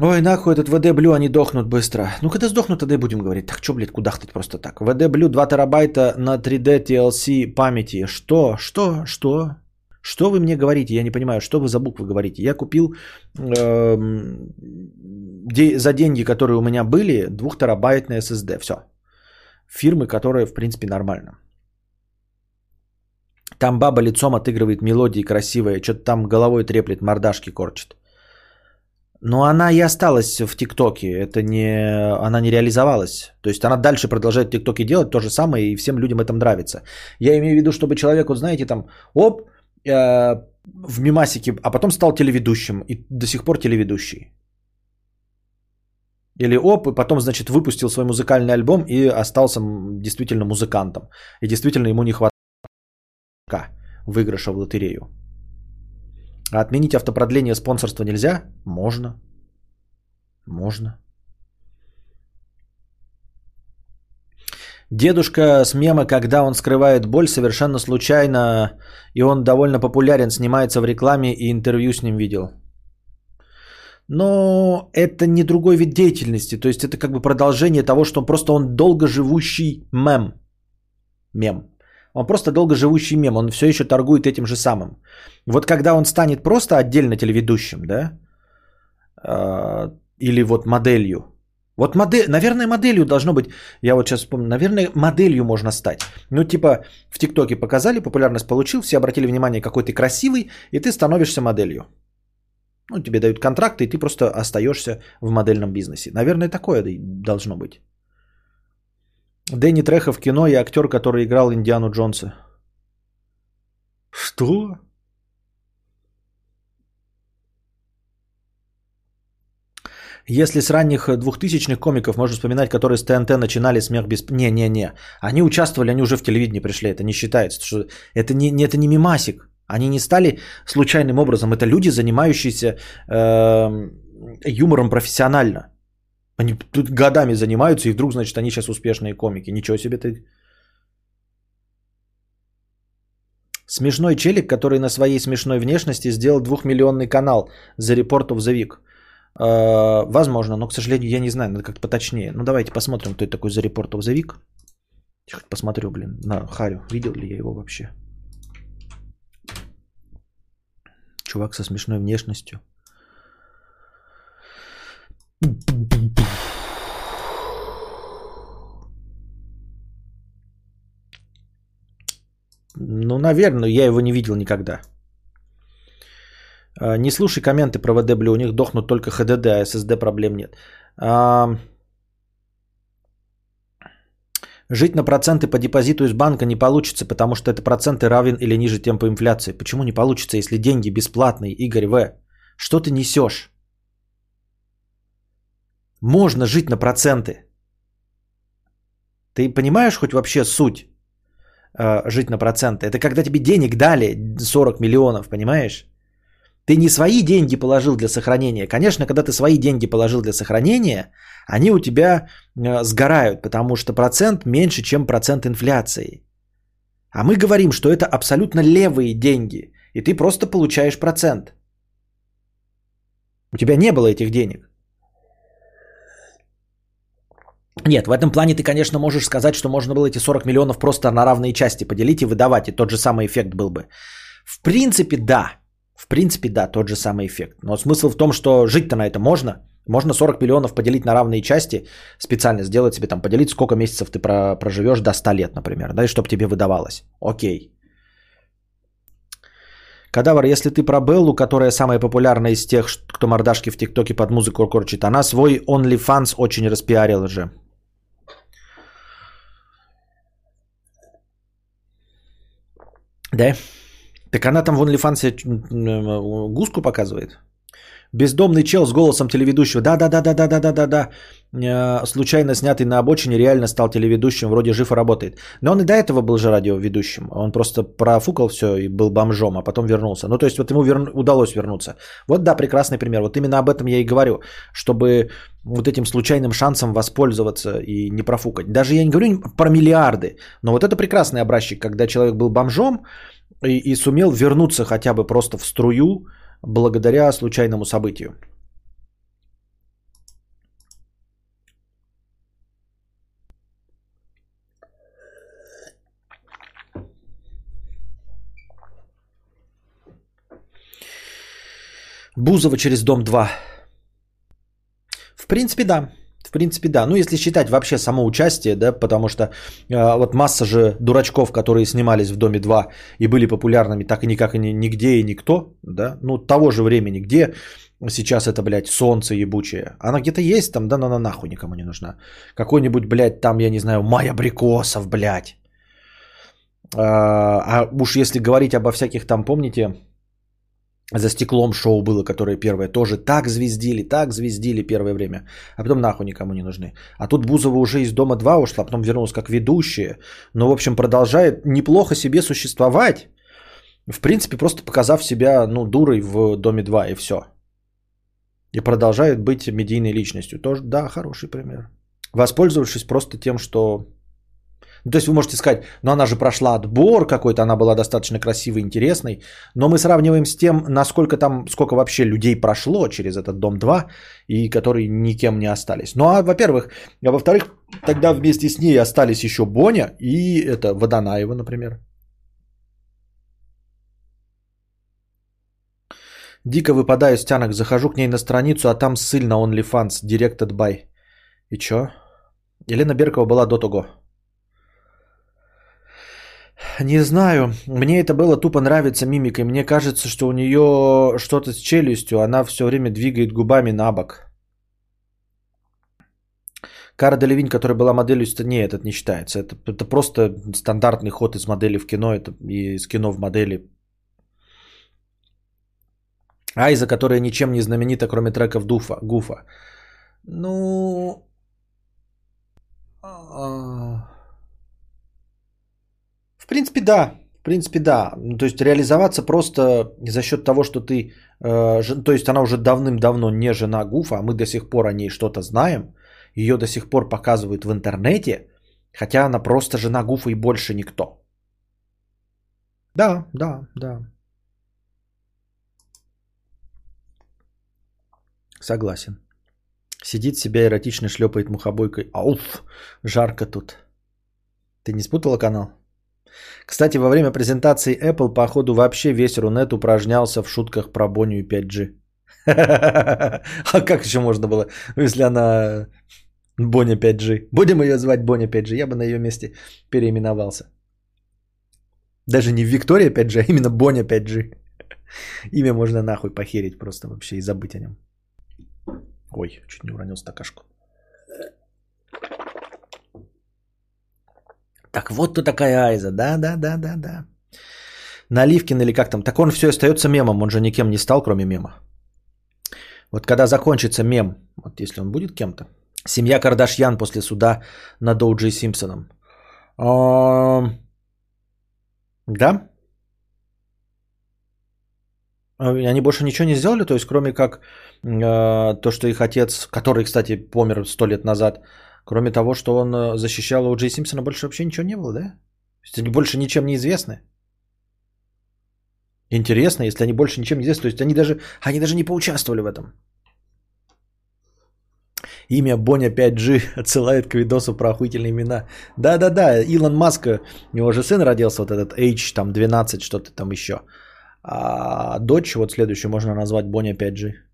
Ой, нахуй этот ВД Блю, они дохнут быстро. Ну, когда сдохнут, тогда и будем говорить. Так, что, блядь, кудахтать просто так? ВД Блю 2 терабайта на 3D TLC памяти. Что? Что? Что? Что вы мне говорите? Я не понимаю, что вы за буквы говорите. Я купил э, за деньги, которые у меня были, 2 терабайтный SSD. Все. Фирмы, которые, в принципе, нормально. Там баба лицом отыгрывает мелодии красивые, что-то там головой треплет, мордашки корчит. Но она и осталась в ТикТоке, это не, она не реализовалась. То есть она дальше продолжает в ТикТоке делать то же самое, и всем людям это нравится. Я имею в виду, чтобы человек, вот знаете, там, оп, э, в мимасике, а потом стал телеведущим, и до сих пор телеведущий. Или оп, и потом, значит, выпустил свой музыкальный альбом и остался действительно музыкантом. И действительно ему не хватает выигрыша в лотерею. А отменить автопродление спонсорства нельзя? Можно. Можно. Дедушка с мема, когда он скрывает боль, совершенно случайно, и он довольно популярен, снимается в рекламе и интервью с ним видел. Но это не другой вид деятельности, то есть это как бы продолжение того, что он просто он долго живущий мем. Мем. Он просто долго живущий мем, он все еще торгует этим же самым. Вот когда он станет просто отдельно телеведущим, да, а, или вот моделью. Вот модель, наверное, моделью должно быть, я вот сейчас вспомню, наверное, моделью можно стать. Ну, типа, в ТикТоке показали, популярность получил, все обратили внимание, какой ты красивый, и ты становишься моделью. Ну, тебе дают контракты, и ты просто остаешься в модельном бизнесе. Наверное, такое должно быть. Дэнни Треха в кино и актер, который играл Индиану Джонса. Что? Если с ранних двухтысячных комиков можно вспоминать, которые с ТНТ начинали смех без... Не-не-не. Они участвовали, они уже в телевидении пришли. Это не считается. Что... Это, не, это не мимасик. Они не стали случайным образом. Это люди, занимающиеся э, юмором профессионально. Они тут годами занимаются, и вдруг, значит, они сейчас успешные комики. Ничего себе ты. Смешной челик, который на своей смешной внешности сделал двухмиллионный канал за of the Week. Э, возможно, но, к сожалению, я не знаю, надо как-то поточнее. Ну, давайте посмотрим, кто это такой за Report of the Week. Я хоть посмотрю, блин, на Харю. Видел ли я его вообще? Чувак со смешной внешностью. Ну, наверное, я его не видел никогда. А, не слушай комменты про ВД, у них дохнут только HDD, а SSD проблем нет. А... Жить на проценты по депозиту из банка не получится, потому что это проценты равен или ниже темпа инфляции. Почему не получится, если деньги бесплатные, Игорь В? Что ты несешь? Можно жить на проценты. Ты понимаешь хоть вообще суть э, жить на проценты? Это когда тебе денег дали 40 миллионов, понимаешь? Ты не свои деньги положил для сохранения. Конечно, когда ты свои деньги положил для сохранения, они у тебя э, сгорают, потому что процент меньше, чем процент инфляции. А мы говорим, что это абсолютно левые деньги, и ты просто получаешь процент. У тебя не было этих денег. Нет, в этом плане ты, конечно, можешь сказать, что можно было эти 40 миллионов просто на равные части поделить и выдавать, и тот же самый эффект был бы. В принципе, да. В принципе, да, тот же самый эффект. Но смысл в том, что жить-то на это можно. Можно 40 миллионов поделить на равные части, специально сделать себе там, поделить, сколько месяцев ты про- проживешь до 100 лет, например, да, и чтобы тебе выдавалось. Окей. Кадавр, если ты про Беллу, которая самая популярная из тех, кто мордашки в ТикТоке под музыку корчит, она свой OnlyFans очень распиарила же. Да? Так она там в OnlyFans м, гуску показывает? Бездомный чел с голосом телеведущего. Да-да-да-да-да-да-да-да. Э, Случайно снятый на обочине реально стал телеведущим, вроде жив и работает. Но он и до этого был же радиоведущим. Он просто профукал все и был бомжом, а потом вернулся. Ну, то есть вот ему вер- удалось вернуться. Вот да, прекрасный пример. Вот именно об этом я и говорю. Чтобы вот этим случайным шансом воспользоваться и не профукать. Даже я не говорю про миллиарды. Но вот это прекрасный образчик, когда человек был бомжом и, и сумел вернуться хотя бы просто в струю, благодаря случайному событию. Бузова через дом 2. В принципе, да. В принципе, да. Ну, если считать вообще само участие, да, потому что э, вот масса же дурачков, которые снимались в Доме 2 и были популярными, так и никак и ни- нигде и никто, да, ну, того же времени, где сейчас это, блядь, солнце ебучее. Она где-то есть там, да, но она нахуй никому не нужна. Какой-нибудь, блядь, там, я не знаю, Майя Брикосов, блядь. А, а уж если говорить обо всяких там, помните, за стеклом шоу было, которое первое, тоже так звездили, так звездили первое время, а потом нахуй никому не нужны. А тут Бузова уже из Дома 2 ушла, потом вернулась как ведущая, но, в общем, продолжает неплохо себе существовать, в принципе, просто показав себя, ну, дурой в Доме 2 и все. И продолжает быть медийной личностью. Тоже, да, хороший пример. Воспользовавшись просто тем, что ну, то есть вы можете сказать, ну она же прошла отбор какой-то, она была достаточно красивой, интересной, но мы сравниваем с тем, насколько там, сколько вообще людей прошло через этот Дом 2, и которые никем не остались. Ну а во-первых, а во-вторых, тогда вместе с ней остались еще Боня и это Водонаева, например. Дико выпадаю с тянок, захожу к ней на страницу, а там ссыль на OnlyFans, Directed by. И чё? Елена Беркова была до того. Не знаю, мне это было тупо нравится мимикой. Мне кажется, что у нее что-то с челюстью, она все время двигает губами на бок. Кара Делевинь, которая была моделью, ст- не, этот не считается. Это, это просто стандартный ход из модели в кино это, и из кино в модели. Айза, которая ничем не знаменита, кроме треков Дуфа, Гуфа. Ну... принципе, да. В принципе, да. Ну, то есть реализоваться просто за счет того, что ты... э, то есть она уже давным-давно не жена Гуфа, а мы до сих пор о ней что-то знаем. Ее до сих пор показывают в интернете, хотя она просто жена Гуфа и больше никто. Да, да, да. Согласен. Сидит себя эротично шлепает мухобойкой. Ауф, жарко тут. Ты не спутала канал? Кстати, во время презентации Apple, походу, вообще весь Рунет упражнялся в шутках про Боню и 5G. А как еще можно было, если она Боня 5G? Будем ее звать Боня 5G? Я бы на ее месте переименовался. Даже не Виктория 5G, а именно Боня 5G. Имя можно нахуй похерить просто вообще и забыть о нем. Ой, чуть не уронил стакашку. Так вот кто такая Айза. Да, да, да, да, да. Наливкин или как там. Так он все остается мемом. Он же никем не стал, кроме мема. Вот когда закончится мем, вот если он будет кем-то. Семья Кардашьян после суда над Оуджей Симпсоном. Да? А, Они больше ничего не сделали, то есть кроме как э, то, что их отец, который, кстати, помер сто лет назад, кроме того, что он э, защищал О'Джей Симпсона, больше вообще ничего не было, да? То есть они больше ничем не известны. Интересно, если они больше ничем не известны, то есть они даже, они даже не поучаствовали в этом. Имя Боня 5G отсылает к видосу про охуительные имена. Да-да-да, Илон Маск, у него же сын родился, вот этот H, там 12, что-то там еще. А дочь, вот следующую можно назвать Боня 5G.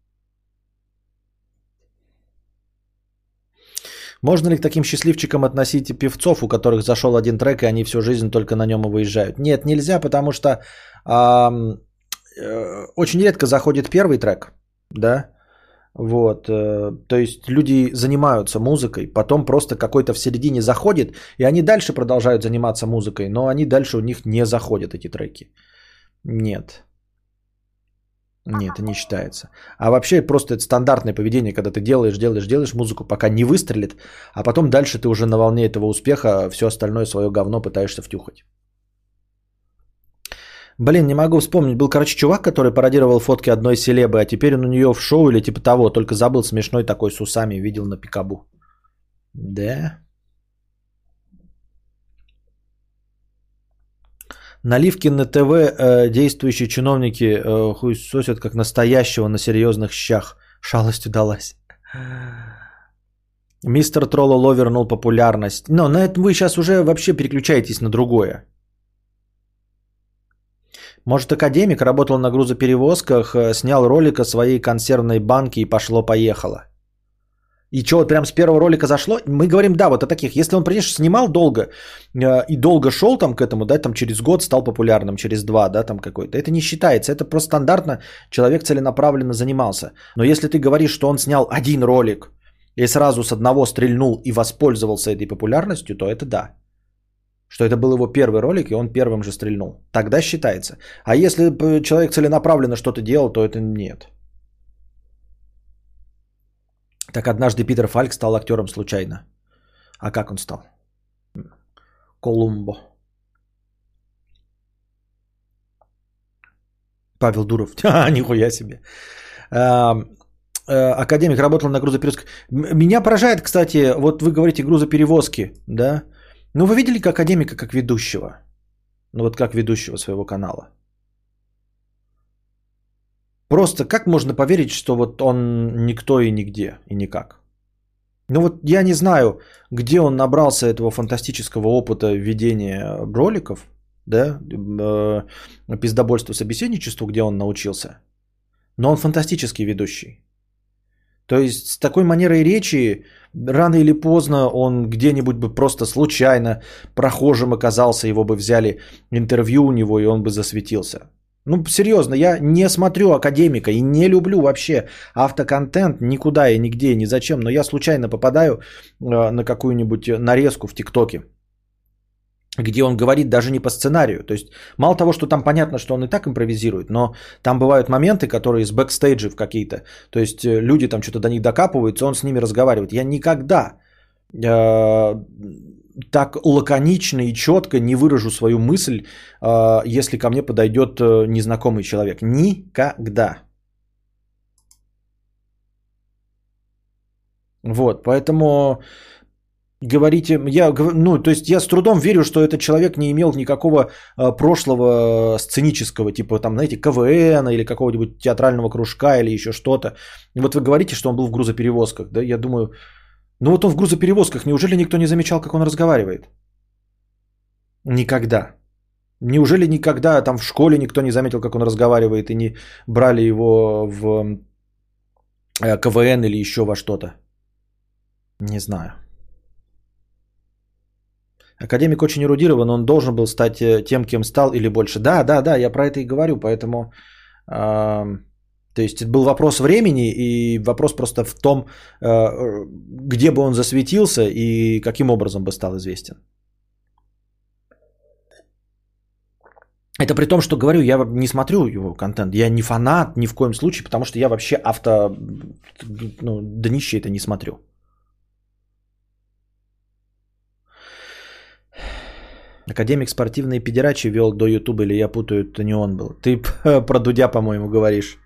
Можно ли к таким счастливчикам относить певцов, у которых зашел один трек, и они всю жизнь только на нем и выезжают? Нет, нельзя, потому что э, очень редко заходит первый трек, да, вот, э, то есть люди занимаются музыкой, потом просто какой-то в середине заходит, и они дальше продолжают заниматься музыкой, но они дальше у них не заходят эти треки. Нет. Нет, это не считается. А вообще просто это стандартное поведение, когда ты делаешь, делаешь, делаешь музыку, пока не выстрелит, а потом дальше ты уже на волне этого успеха все остальное свое говно пытаешься втюхать. Блин, не могу вспомнить. Был, короче, чувак, который пародировал фотки одной селебы, а теперь он у нее в шоу или типа того, только забыл смешной такой с усами, видел на пикабу. Да? Наливки на ТВ э, действующие чиновники э, хуй сосят как настоящего на серьезных щах. Шалость удалась. Мистер Троллоло вернул популярность. Но на это вы сейчас уже вообще переключаетесь на другое. Может, академик работал на грузоперевозках, э, снял ролик о своей консервной банке и пошло-поехало. И что, вот прям с первого ролика зашло? Мы говорим, да, вот о таких. Если он, конечно, снимал долго э, и долго шел там к этому, да, там через год стал популярным, через два, да, там какой-то, это не считается. Это просто стандартно человек целенаправленно занимался. Но если ты говоришь, что он снял один ролик и сразу с одного стрельнул и воспользовался этой популярностью, то это да что это был его первый ролик, и он первым же стрельнул. Тогда считается. А если человек целенаправленно что-то делал, то это нет. Так однажды Питер Фальк стал актером случайно. А как он стал? Колумбо. Павел Дуров. А, нихуя себе. Э, академик работал на грузоперевозке. Меня поражает, кстати, вот вы говорите грузоперевозки, да? Ну, вы видели академика как ведущего? Ну, вот как ведущего своего канала. Просто как можно поверить, что вот он никто и нигде, и никак? Ну вот я не знаю, где он набрался этого фантастического опыта ведения роликов, да, э, пиздобольство собеседничеству, где он научился. Но он фантастический ведущий. То есть с такой манерой речи рано или поздно он где-нибудь бы просто случайно прохожим оказался, его бы взяли интервью у него, и он бы засветился. Ну, серьезно, я не смотрю академика и не люблю вообще автоконтент никуда и нигде, ни зачем, но я случайно попадаю э, на какую-нибудь нарезку в ТикТоке где он говорит даже не по сценарию. То есть мало того, что там понятно, что он и так импровизирует, но там бывают моменты, которые из бэкстейджев какие-то. То есть э, люди там что-то до них докапываются, он с ними разговаривает. Я никогда э, так лаконично и четко не выражу свою мысль, э, если ко мне подойдет э, незнакомый человек. Никогда. Вот, поэтому говорите, я, ну, то есть я с трудом верю, что этот человек не имел никакого э, прошлого сценического, типа там, знаете, КВН или какого-нибудь театрального кружка или еще что-то. Вот вы говорите, что он был в грузоперевозках, да, я думаю, ну вот он в грузоперевозках, неужели никто не замечал, как он разговаривает? Никогда. Неужели никогда там в школе никто не заметил, как он разговаривает и не брали его в э, КВН или еще во что-то? Не знаю. Академик очень эрудирован, он должен был стать э, тем, кем стал или больше. Да, да, да, я про это и говорю, поэтому... Э, то есть это был вопрос времени и вопрос просто в том, э, где бы он засветился и каким образом бы стал известен. Это при том, что говорю, я не смотрю его контент, я не фанат ни в коем случае, потому что я вообще авто, ну, днище это не смотрю. Академик спортивные педерачи вел до Ютуба, или я путаю, это не он был. Ты про Дудя, по-моему, говоришь.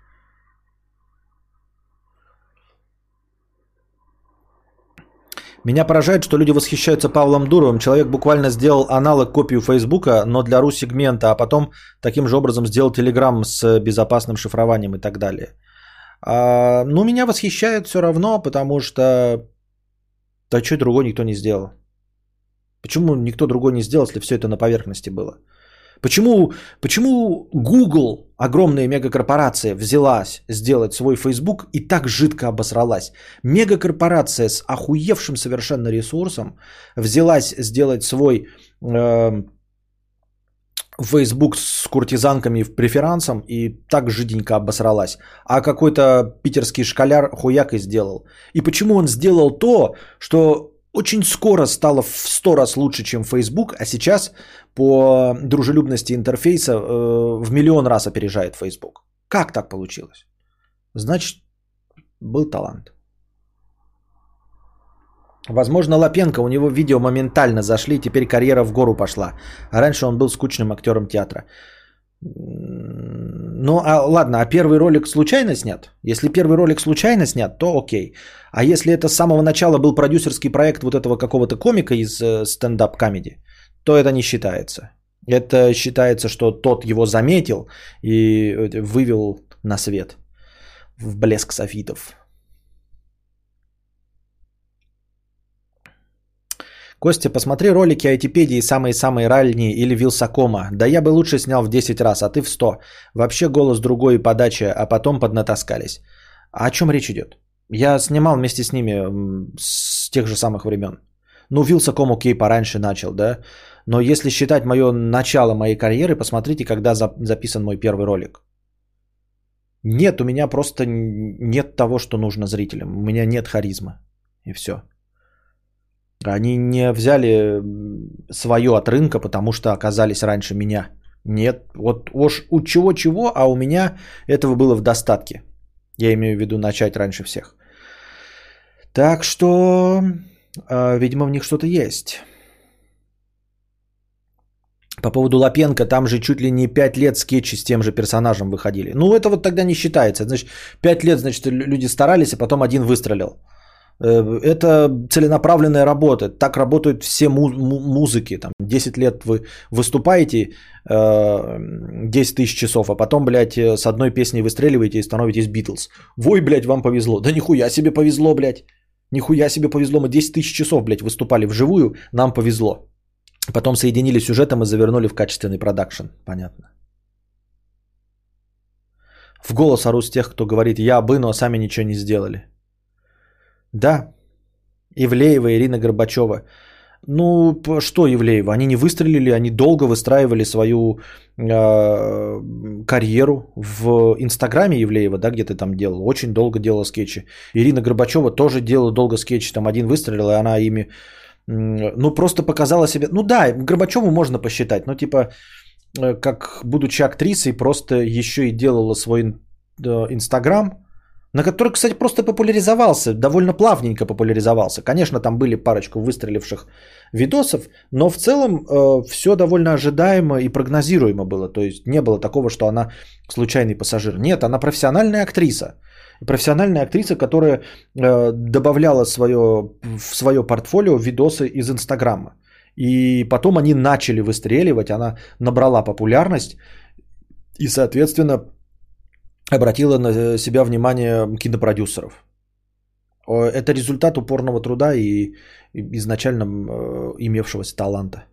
Меня поражает, что люди восхищаются Павлом Дуровым. Человек буквально сделал аналог копию Фейсбука, но для ру-сегмента, а потом таким же образом сделал Телеграм с безопасным шифрованием и так далее. А, ну, меня восхищает все равно, потому что... Да что другого никто не сделал. Почему никто другой не сделал, если все это на поверхности было? Почему, почему Google, огромная мегакорпорация, взялась сделать свой Facebook и так жидко обосралась? Мегакорпорация с охуевшим совершенно ресурсом взялась сделать свой э, Facebook с куртизанками в преферансом и так жиденько обосралась. А какой-то питерский школяр хуяк и сделал. И почему он сделал то, что очень скоро стало в 100 раз лучше, чем Facebook, а сейчас по дружелюбности интерфейса э, в миллион раз опережает Facebook. Как так получилось? Значит, был талант. Возможно, Лапенко, у него видео моментально зашли, теперь карьера в гору пошла. А раньше он был скучным актером театра. Ну, а ладно, а первый ролик случайно снят? Если первый ролик случайно снят, то окей. А если это с самого начала был продюсерский проект вот этого какого-то комика из э, стендап-комедии, то это не считается. Это считается, что тот его заметил и э, вывел на свет в блеск софитов. Костя, посмотри ролики Айтипедии самые-самые ранние или Вилсакома. Да я бы лучше снял в 10 раз, а ты в 100. Вообще голос другой и подача, а потом поднатаскались. А о чем речь идет? Я снимал вместе с ними с тех же самых времен. Ну, Вилсаком окей, пораньше начал, да? Но если считать мое начало моей карьеры, посмотрите, когда записан мой первый ролик. Нет, у меня просто нет того, что нужно зрителям. У меня нет харизмы. И все. Они не взяли свое от рынка, потому что оказались раньше меня. Нет, вот уж у чего-чего, а у меня этого было в достатке. Я имею в виду начать раньше всех. Так что, э, видимо, в них что-то есть. По поводу Лапенко, там же чуть ли не 5 лет скетчи с тем же персонажем выходили. Ну, это вот тогда не считается. Значит, 5 лет, значит, люди старались, а потом один выстрелил. Э, это целенаправленная работа. Так работают все музыки. Там 10 лет вы выступаете, 10 э, тысяч часов, а потом, блядь, э, с одной песней выстреливаете и становитесь Битлз. Вой, блядь, вам повезло. Да нихуя себе повезло, блядь. Нихуя себе повезло. Мы 10 тысяч часов, блядь, выступали вживую. Нам повезло. Потом соединили сюжетом и завернули в качественный продакшн. Понятно. В голос ору с тех, кто говорит «я бы», но сами ничего не сделали. Да, Ивлеева, Ирина Горбачева. Ну, что Ивлеева? Они не выстрелили, они долго выстраивали свою э, карьеру в Инстаграме Ивлеева, да, где ты там делал. Очень долго делала скетчи. Ирина Горбачева тоже делала долго скетчи. Там один выстрелил, и она ими, ну, просто показала себе. Ну да, Горбачеву можно посчитать, но типа, э, как будучи актрисой, просто еще и делала свой э, Инстаграм, на который, кстати, просто популяризовался, довольно плавненько популяризовался. Конечно, там были парочку выстреливших видосов, но в целом э, все довольно ожидаемо и прогнозируемо было. То есть не было такого, что она случайный пассажир. Нет, она профессиональная актриса. Профессиональная актриса, которая э, добавляла свое, в свое портфолио видосы из Инстаграма. И потом они начали выстреливать, она набрала популярность. И, соответственно, обратила на себя внимание кинопродюсеров. Это результат упорного труда и изначально э, имевшегося таланта.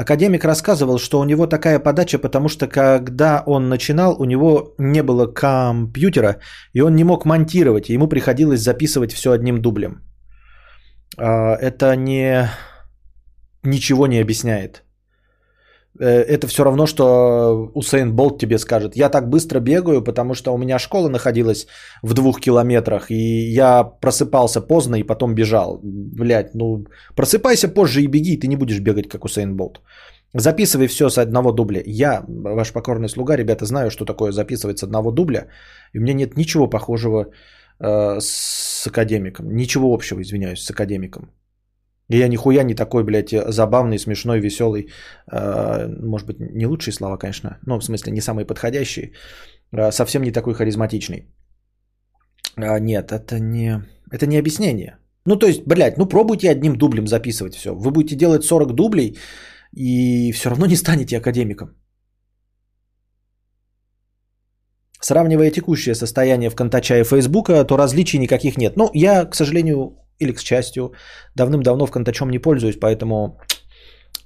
Академик рассказывал, что у него такая подача, потому что когда он начинал, у него не было компьютера, и он не мог монтировать, и ему приходилось записывать все одним дублем. А, это не ничего не объясняет. Э, это все равно, что Усейн Болт тебе скажет, я так быстро бегаю, потому что у меня школа находилась в двух километрах, и я просыпался поздно и потом бежал. Блять, ну просыпайся позже и беги, ты не будешь бегать, как Усейн Болт. Записывай все с одного дубля. Я, ваш покорный слуга, ребята, знаю, что такое записывать с одного дубля. И у меня нет ничего похожего э, с академиком. Ничего общего, извиняюсь, с академиком. И я нихуя не такой, блядь, забавный, смешной, веселый. Э, может быть, не лучшие слова, конечно. Ну, в смысле, не самые подходящие. Э, совсем не такой харизматичный. Э, нет, это не, это не объяснение. Ну, то есть, блядь, ну пробуйте одним дублем записывать все. Вы будете делать 40 дублей и все равно не станете академиком. Сравнивая текущее состояние в Контача и Фейсбука, то различий никаких нет. Ну, я, к сожалению, или к счастью, давным-давно в контачом не пользуюсь, поэтому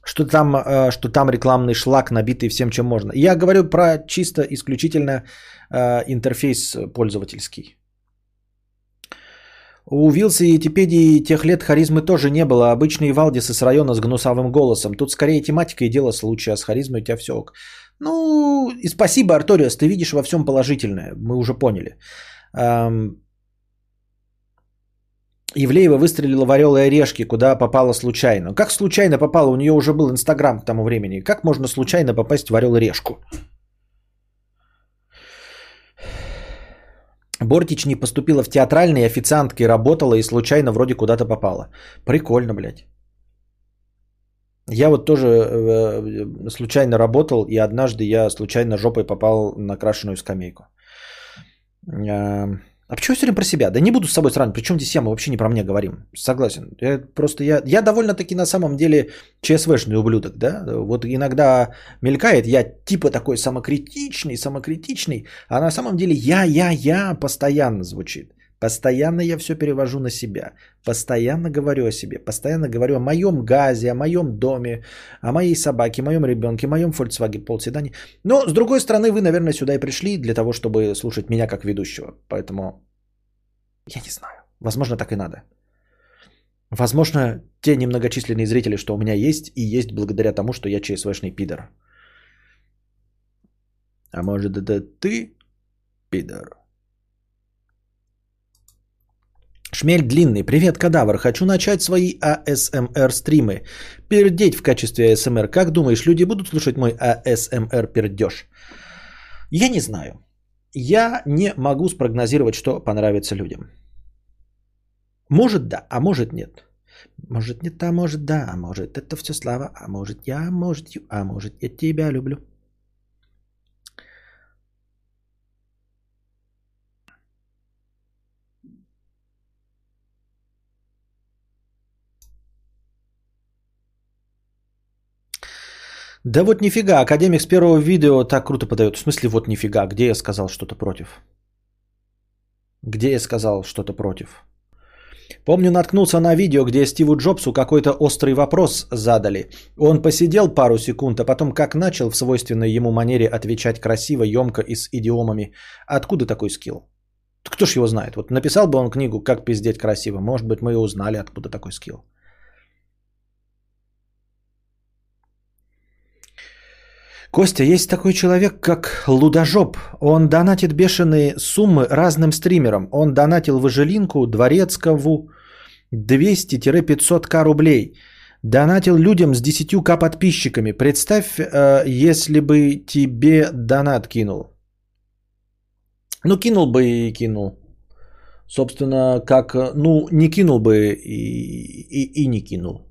Что там, э, что там рекламный шлак, набитый всем, чем можно. Я говорю про чисто исключительно э, интерфейс пользовательский. У Вилса и Этипедии тех лет харизмы тоже не было. Обычные Валдисы с района с гнусавым голосом. Тут скорее тематика и дело случая. С харизмой у тебя все ок. Ну, и спасибо, Арториус, ты видишь во всем положительное. Мы уже поняли. Эм... Ивлеева выстрелила в Орел и Орешки, куда попала случайно. Как случайно попала? У нее уже был Инстаграм к тому времени. Как можно случайно попасть в Орел и Решку? Бортич не поступила в театральные официантки, работала и случайно вроде куда-то попала. Прикольно, блядь. Я вот тоже э, случайно работал, и однажды я случайно жопой попал на крашеную скамейку. Э, а почему время про себя? Да не буду с собой сравнивать. Причем здесь я, мы вообще не про меня говорим. Согласен. Я, просто я, я довольно-таки на самом деле ЧСВшный ублюдок, да? Вот иногда мелькает, я типа такой самокритичный, самокритичный, а на самом деле я, я, я постоянно звучит. Постоянно я все перевожу на себя. Постоянно говорю о себе. Постоянно говорю о моем газе, о моем доме, о моей собаке, о моем ребенке, о моем Volkswagen Pol седане. Но, с другой стороны, вы, наверное, сюда и пришли для того, чтобы слушать меня как ведущего. Поэтому я не знаю. Возможно, так и надо. Возможно, те немногочисленные зрители, что у меня есть, и есть благодаря тому, что я ЧСВшный пидор. А может, это ты, пидор? Шмель длинный. Привет, кадавр. Хочу начать свои АСМР стримы. Пердеть в качестве АСМР. Как думаешь, люди будут слушать мой АСМР пердеж? Я не знаю. Я не могу спрогнозировать, что понравится людям. Может да, а может нет. Может нет, а может да, а может это все слава, а может я, может, а может я тебя люблю. Да вот нифига, академик с первого видео так круто подает. В смысле вот нифига, где я сказал что-то против? Где я сказал что-то против? Помню, наткнулся на видео, где Стиву Джобсу какой-то острый вопрос задали. Он посидел пару секунд, а потом как начал в свойственной ему манере отвечать красиво, емко и с идиомами. Откуда такой скилл? Кто ж его знает? Вот написал бы он книгу «Как пиздеть красиво». Может быть, мы и узнали, откуда такой скилл. Костя, есть такой человек, как Лудожоп. Он донатит бешеные суммы разным стримерам. Он донатил Важелинку, Дворецкову 200-500к рублей. Донатил людям с 10к подписчиками. Представь, э, если бы тебе донат кинул. Ну, кинул бы и кинул. Собственно, как, ну, не кинул бы и, и, и не кинул.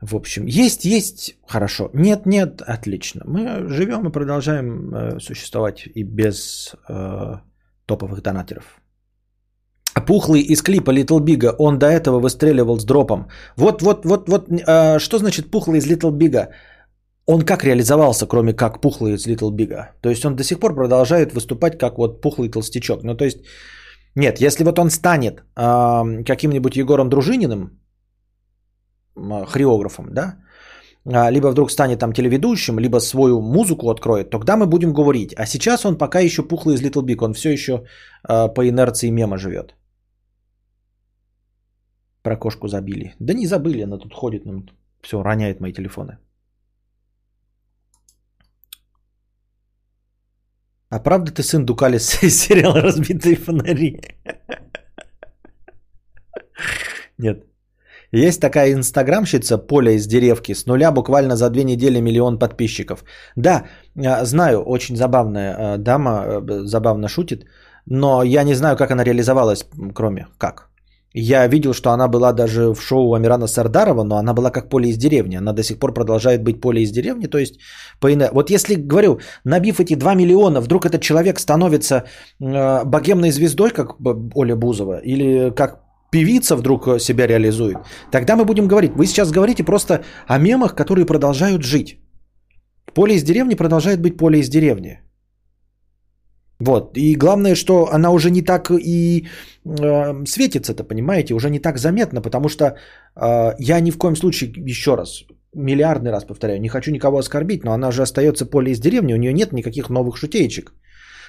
В общем, есть, есть, хорошо. Нет, нет, отлично. Мы живем и продолжаем э, существовать и без э, топовых донатеров. Пухлый из клипа Little Big, он до этого выстреливал с дропом. Вот, вот, вот, вот, э, что значит пухлый из Little Big? Он как реализовался, кроме как пухлый из Little Big? То есть он до сих пор продолжает выступать как вот пухлый толстячок. Ну то есть, нет, если вот он станет э, каким-нибудь Егором Дружининым, хореографом, да, а, либо вдруг станет там телеведущим, либо свою музыку откроет, тогда мы будем говорить. А сейчас он пока еще пухлый из Little Big, он все еще э, по инерции мема живет. Про кошку забили. Да не забыли, она тут ходит, ну, все, роняет мои телефоны. А правда ты сын Дукалис из сериала «Разбитые фонари»? Нет. Есть такая инстаграмщица Поля из деревки с нуля буквально за две недели миллион подписчиков. Да, а, знаю, очень забавная а, дама, э, забавно шутит, но я не знаю, как она реализовалась, кроме как. Я видел, что она была даже в шоу Амирана Сардарова, но она была как Поле из деревни. Она до сих пор продолжает быть Поле из деревни. То есть, по ине... вот если, говорю, набив эти 2 миллиона, вдруг этот человек становится э, богемной звездой, как Оля Бузова, или как певица вдруг э, себя реализует, тогда мы будем говорить. Вы сейчас говорите просто о мемах, которые продолжают жить. Поле из деревни продолжает быть поле из деревни. Вот. И главное, что она уже не так и э, светится-то, понимаете, уже не так заметно, потому что э, я ни в коем случае, еще раз, миллиардный раз повторяю, не хочу никого оскорбить, но она же остается поле из деревни, у нее нет никаких новых шутеечек.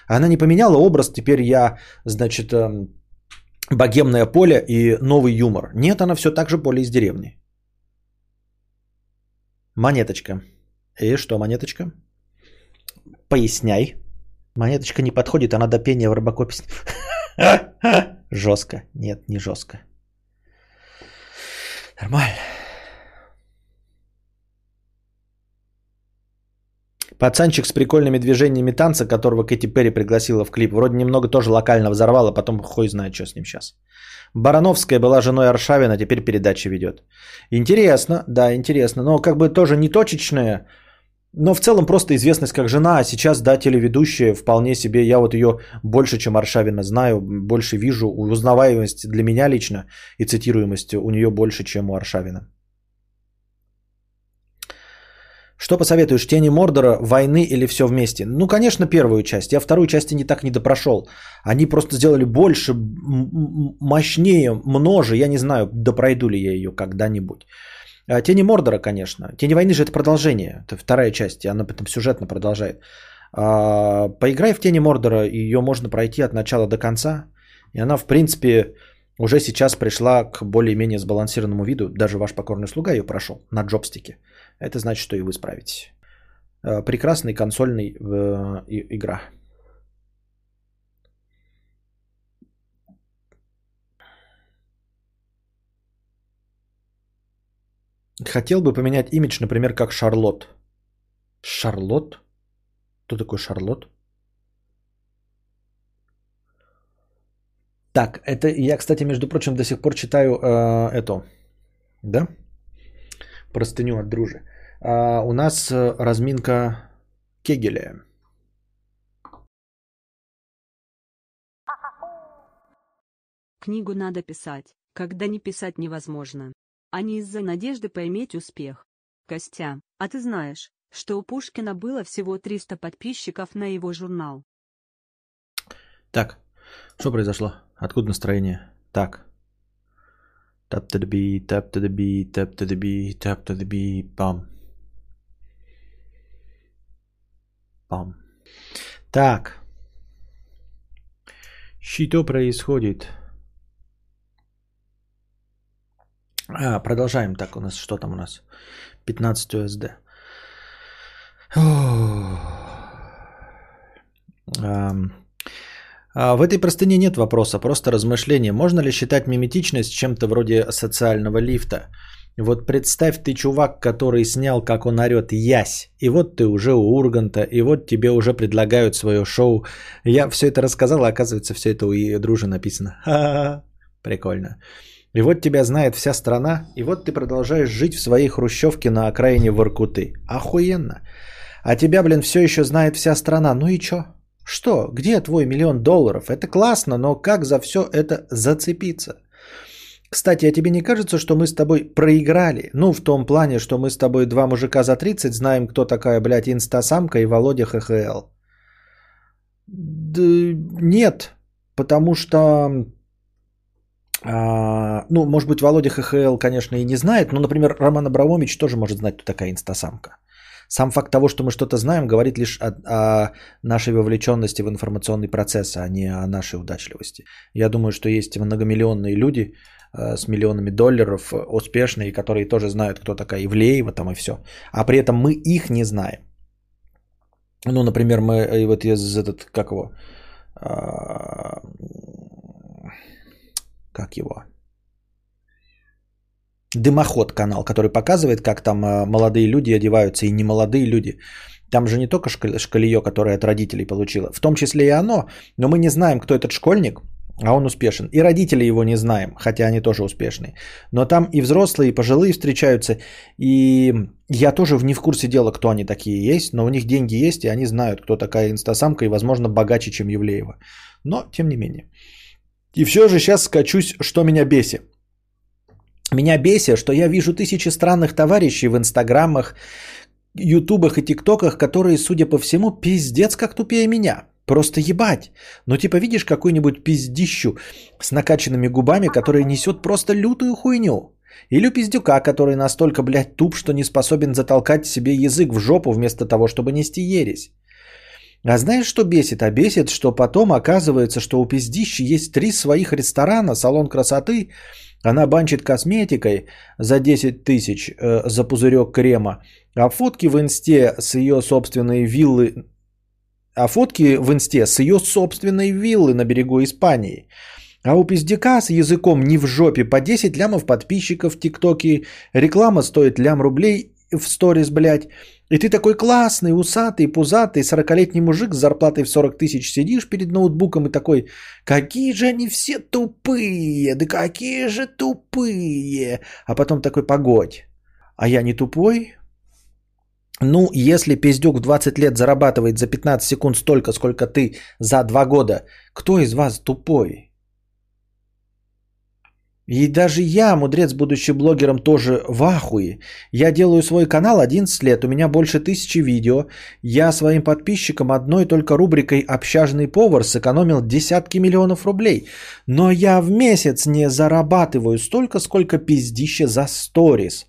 Она не поменяла образ, теперь я, значит, э, богемное поле и новый юмор. Нет, она все так же поле из деревни. Монеточка. И что, монеточка? Поясняй. Монеточка не подходит, она до пения в Робокопе. Жестко. Нет, не жестко. Нормально. Пацанчик с прикольными движениями танца, которого Кэти Перри пригласила в клип. Вроде немного тоже локально взорвал, а потом хуй знает, что с ним сейчас. Барановская была женой Аршавина, теперь передачи ведет. Интересно, да, интересно. Но как бы тоже не точечная, но в целом просто известность как жена, а сейчас, да, телеведущая вполне себе, я вот ее больше, чем Аршавина знаю, больше вижу, узнаваемость для меня лично и цитируемость у нее больше, чем у Аршавина. Что посоветуешь, Тени Мордора, Войны или все вместе? Ну, конечно, первую часть. Я вторую часть не так не допрошел. Они просто сделали больше, мощнее, множе. Я не знаю, допройду ли я ее когда-нибудь. А, Тени Мордора, конечно. Тени войны же это продолжение. Это вторая часть, и она потом сюжетно продолжает. А, поиграй в Тени Мордора, ее можно пройти от начала до конца. И она, в принципе, уже сейчас пришла к более-менее сбалансированному виду. Даже ваш покорный слуга ее прошел на джобстике. Это значит, что и вы справитесь. А, прекрасный консольный э, игра. Хотел бы поменять имидж, например, как Шарлот. Шарлот? Кто такой Шарлот? Так, это я, кстати, между прочим, до сих пор читаю э, эту, да, простыню от дружи. А, у нас э, разминка Кегеля. Книгу надо писать, когда не писать невозможно а не из-за надежды поиметь успех. Костя, а ты знаешь, что у Пушкина было всего 300 подписчиков на его журнал? Так, что произошло? Откуда настроение? Так. Tap to the beat, tap to the beat, tap to the beat, tap to the beat, пам. Пам. Так. Что происходит? А, продолжаем. Так, у нас что там у нас? 15 USD. А в этой простыне нет вопроса, просто размышление. Можно ли считать миметичность чем-то вроде социального лифта? Вот представь, ты чувак, который снял, как он орет «Ясь», и вот ты уже у Урганта, и вот тебе уже предлагают свое шоу. Я все это рассказал, а оказывается, все это у дружи написано. Ха-ха-ха. Прикольно. И вот тебя знает вся страна, и вот ты продолжаешь жить в своей хрущевке на окраине Воркуты. Охуенно. А тебя, блин, все еще знает вся страна. Ну и чё? Что? Где твой миллион долларов? Это классно, но как за все это зацепиться? Кстати, а тебе не кажется, что мы с тобой проиграли? Ну, в том плане, что мы с тобой два мужика за 30 знаем, кто такая, блядь, инстасамка и Володя ХХЛ. Да нет, потому что а, ну, может быть, Володя ХХЛ, конечно, и не знает, но, например, Роман Абрамович тоже может знать, кто такая инстасамка. Сам факт того, что мы что-то знаем, говорит лишь о, о нашей вовлеченности в информационный процесс, а не о нашей удачливости. Я думаю, что есть многомиллионные люди с миллионами долларов, успешные, которые тоже знают, кто такая Ивлеева там и все. А при этом мы их не знаем. Ну, например, мы вот из этот, как его, а, как его? Дымоход канал, который показывает, как там э, молодые люди одеваются и немолодые люди. Там же не только шкалье, которое от родителей получила, в том числе и оно, но мы не знаем, кто этот школьник, а он успешен. И родители его не знаем, хотя они тоже успешные. Но там и взрослые, и пожилые встречаются. И я тоже не в курсе дела, кто они такие есть, но у них деньги есть, и они знают, кто такая инстасамка, и, возможно, богаче, чем Евлеева. Но, тем не менее. И все же сейчас скачусь, что меня бесит. Меня бесит, что я вижу тысячи странных товарищей в инстаграмах, ютубах и тиктоках, которые, судя по всему, пиздец как тупее меня. Просто ебать. Ну типа видишь какую-нибудь пиздищу с накачанными губами, которая несет просто лютую хуйню. Или пиздюка, который настолько, блядь, туп, что не способен затолкать себе язык в жопу вместо того, чтобы нести ересь. А знаешь, что бесит? А бесит, что потом оказывается, что у пиздищи есть три своих ресторана, салон красоты, она банчит косметикой за 10 тысяч э, за пузырек крема, а фотки в инсте с ее собственной виллы, а фотки в инсте с ее собственной виллы на берегу Испании. А у пиздяка с языком не в жопе по 10 лямов подписчиков в ТикТоке, реклама стоит лям рублей в сторис, блядь. И ты такой классный, усатый, пузатый, 40-летний мужик с зарплатой в 40 тысяч сидишь перед ноутбуком и такой, какие же они все тупые, да какие же тупые. А потом такой, погодь, а я не тупой? Ну, если пиздюк в 20 лет зарабатывает за 15 секунд столько, сколько ты за 2 года, кто из вас тупой? И даже я, мудрец, будучи блогером, тоже в ахуе. Я делаю свой канал 11 лет, у меня больше тысячи видео. Я своим подписчикам одной только рубрикой «Общажный повар» сэкономил десятки миллионов рублей. Но я в месяц не зарабатываю столько, сколько пиздище за сторис.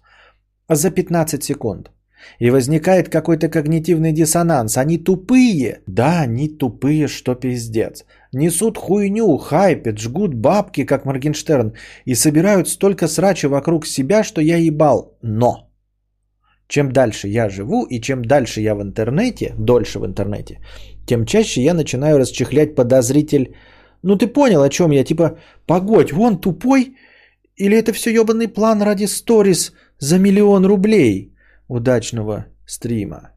За 15 секунд. И возникает какой-то когнитивный диссонанс. Они тупые? Да, они тупые, что пиздец. Несут хуйню, хайпят, жгут бабки, как Моргенштерн, и собирают столько срача вокруг себя, что я ебал. Но чем дальше я живу и чем дальше я в интернете, дольше в интернете, тем чаще я начинаю расчехлять подозритель. Ну ты понял, о чем я? Типа, погодь, вон тупой, или это все ебаный план ради сторис за миллион рублей? Удачного стрима.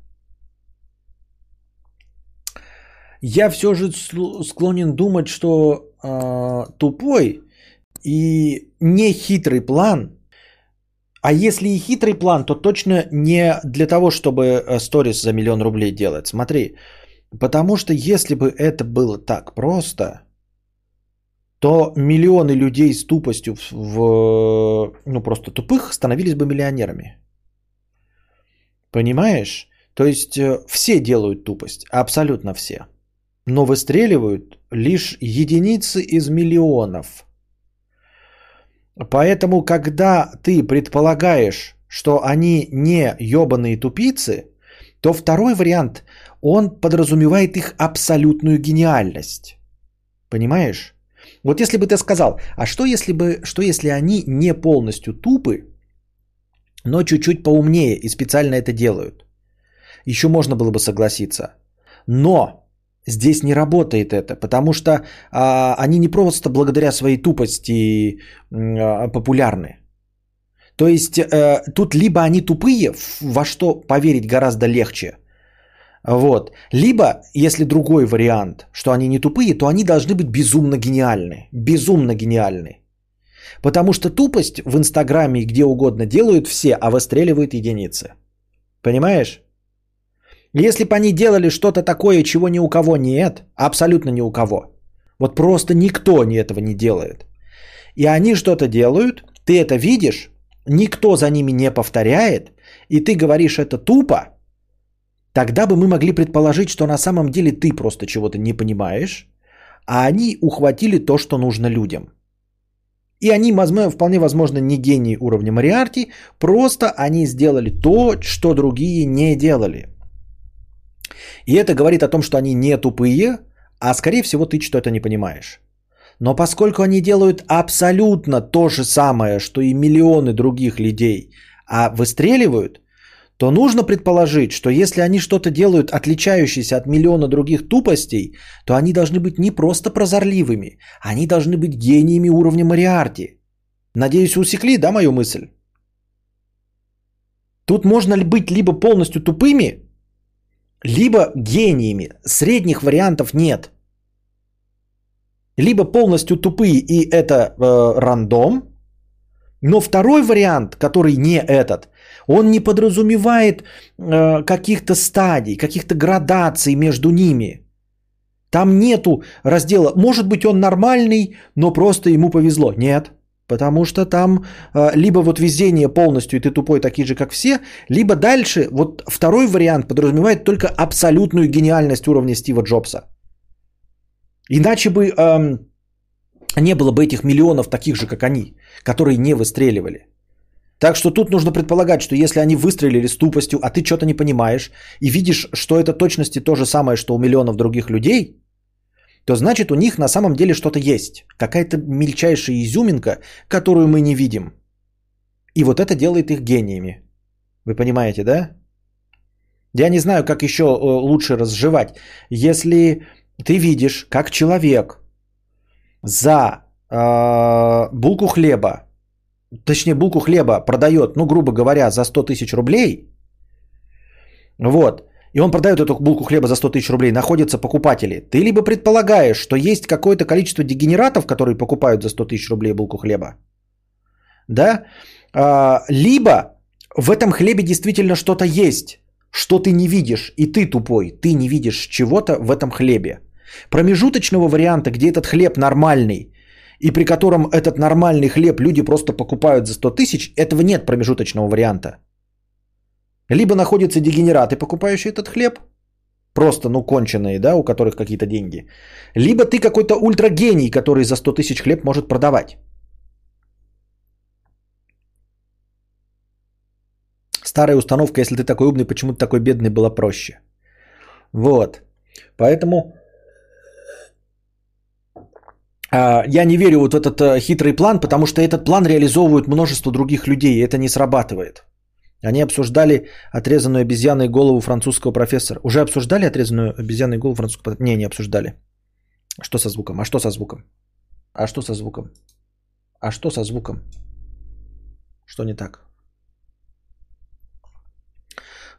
Я все же склонен думать, что э, тупой и не хитрый план, а если и хитрый план, то точно не для того, чтобы э, сторис за миллион рублей делать. Смотри, потому что если бы это было так просто, то миллионы людей с тупостью в, ну просто тупых становились бы миллионерами. Понимаешь? То есть э, все делают тупость, абсолютно все но выстреливают лишь единицы из миллионов. Поэтому, когда ты предполагаешь, что они не ебаные тупицы, то второй вариант, он подразумевает их абсолютную гениальность. Понимаешь? Вот если бы ты сказал, а что если, бы, что если они не полностью тупы, но чуть-чуть поумнее и специально это делают? Еще можно было бы согласиться. Но Здесь не работает это, потому что а, они не просто благодаря своей тупости а, популярны. То есть а, тут либо они тупые, во что поверить гораздо легче. Вот. Либо, если другой вариант, что они не тупые, то они должны быть безумно гениальны. Безумно гениальны. Потому что тупость в Инстаграме и где угодно делают все, а выстреливают единицы. Понимаешь? Если бы они делали что-то такое, чего ни у кого нет, абсолютно ни у кого, вот просто никто ни этого не делает, и они что-то делают, ты это видишь, никто за ними не повторяет, и ты говоришь это тупо, тогда бы мы могли предположить, что на самом деле ты просто чего-то не понимаешь, а они ухватили то, что нужно людям. И они, вполне возможно, не гении уровня Мариарти, просто они сделали то, что другие не делали. И это говорит о том, что они не тупые, а скорее всего ты что-то не понимаешь. Но поскольку они делают абсолютно то же самое, что и миллионы других людей, а выстреливают, то нужно предположить, что если они что-то делают, отличающееся от миллиона других тупостей, то они должны быть не просто прозорливыми, они должны быть гениями уровня Мариарти. Надеюсь, усекли, да, мою мысль? Тут можно ли быть либо полностью тупыми, либо гениями. Средних вариантов нет. Либо полностью тупые и это э, рандом. Но второй вариант, который не этот, он не подразумевает э, каких-то стадий, каких-то градаций между ними. Там нету раздела, может быть он нормальный, но просто ему повезло. Нет. Потому что там э, либо вот везение полностью, и ты тупой такие же, как все, либо дальше, вот второй вариант подразумевает только абсолютную гениальность уровня Стива Джобса. Иначе бы эм, не было бы этих миллионов таких же, как они, которые не выстреливали. Так что тут нужно предполагать, что если они выстрелили с тупостью, а ты что-то не понимаешь, и видишь, что это точности то же самое, что у миллионов других людей, то значит у них на самом деле что-то есть. Какая-то мельчайшая изюминка, которую мы не видим. И вот это делает их гениями. Вы понимаете, да? Я не знаю, как еще э, лучше разжевать. Если ты видишь, как человек за э, булку хлеба, точнее булку хлеба продает, ну грубо говоря, за 100 тысяч рублей, вот, и он продает эту булку хлеба за 100 тысяч рублей, находятся покупатели, ты либо предполагаешь, что есть какое-то количество дегенератов, которые покупают за 100 тысяч рублей булку хлеба, да, а, либо в этом хлебе действительно что-то есть, что ты не видишь, и ты тупой, ты не видишь чего-то в этом хлебе. Промежуточного варианта, где этот хлеб нормальный, и при котором этот нормальный хлеб люди просто покупают за 100 тысяч, этого нет промежуточного варианта. Либо находятся дегенераты, покупающие этот хлеб, просто, ну, конченые, да, у которых какие-то деньги. Либо ты какой-то ультрагений, который за 100 тысяч хлеб может продавать. Старая установка, если ты такой умный, почему ты такой бедный, была проще. Вот. Поэтому а, я не верю вот в этот э, хитрый план, потому что этот план реализовывают множество других людей, и это не срабатывает. Они обсуждали отрезанную обезьяной голову французского профессора. Уже обсуждали отрезанную обезьяной голову французского профессора? Не, не обсуждали. Что со звуком? А что со звуком? А что со звуком? А что со звуком? Что не так?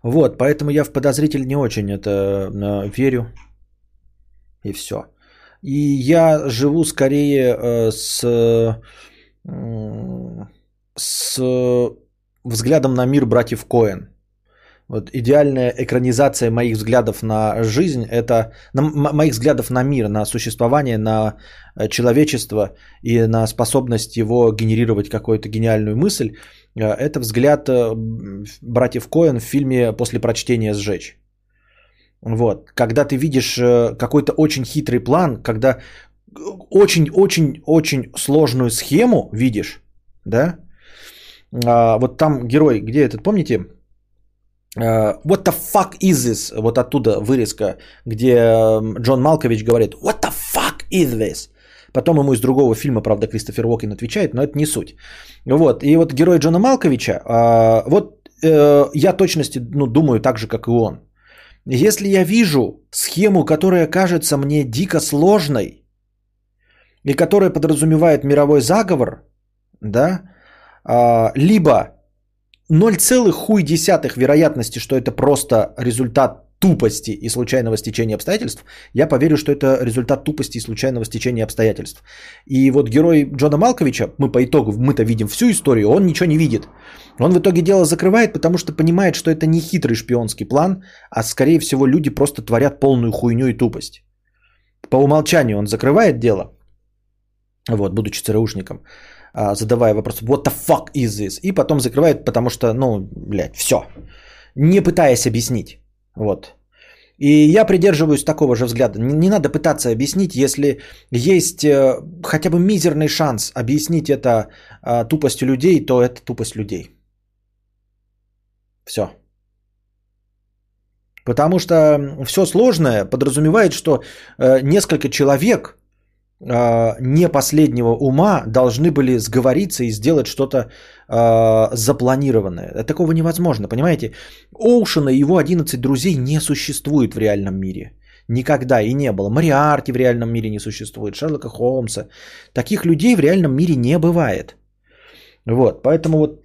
Вот, поэтому я в подозритель не очень это э, верю. И все. И я живу скорее э, с, с взглядом на мир братьев Коэн. Вот идеальная экранизация моих взглядов на жизнь, это на, моих взглядов на мир, на существование, на э, человечество и на способность его генерировать какую-то гениальную мысль, э, это взгляд братьев Коэн в фильме «После прочтения сжечь». Вот. Когда ты видишь э, какой-то очень хитрый план, когда очень-очень-очень сложную схему видишь, да, а, вот там герой, где этот, помните, Uh, what the fuck is this? Вот оттуда вырезка, где Джон Малкович говорит What the fuck is this? Потом ему из другого фильма, правда, Кристофер Уокен отвечает, но это не суть. Вот, и вот герой Джона Малковича, uh, вот uh, я точности ну, думаю так же, как и он. Если я вижу схему, которая кажется мне дико сложной, и которая подразумевает мировой заговор, да, а, либо 0,1 вероятности, что это просто результат тупости и случайного стечения обстоятельств, я поверю, что это результат тупости и случайного стечения обстоятельств. И вот герой Джона Малковича, мы по итогу, мы-то видим всю историю, он ничего не видит. Он в итоге дело закрывает, потому что понимает, что это не хитрый шпионский план, а скорее всего люди просто творят полную хуйню и тупость. По умолчанию он закрывает дело, вот, будучи ЦРУшником, а, задавая вопрос, what the fuck is this? И потом закрывает, потому что, ну, блядь, все. Не пытаясь объяснить. Вот. И я придерживаюсь такого же взгляда. Не, надо пытаться объяснить, если есть э, хотя бы мизерный шанс объяснить это э, тупостью людей, то это тупость людей. Все. Потому что все сложное подразумевает, что э, несколько человек а, не последнего ума должны были сговориться и сделать что-то э, запланированное. Такого невозможно, понимаете? Оушена и его 11 друзей не существует в реальном мире. Никогда и не было. Мариарти в реальном мире не существует, Шерлока Холмса. Таких людей в реальном мире не бывает. Вот, поэтому вот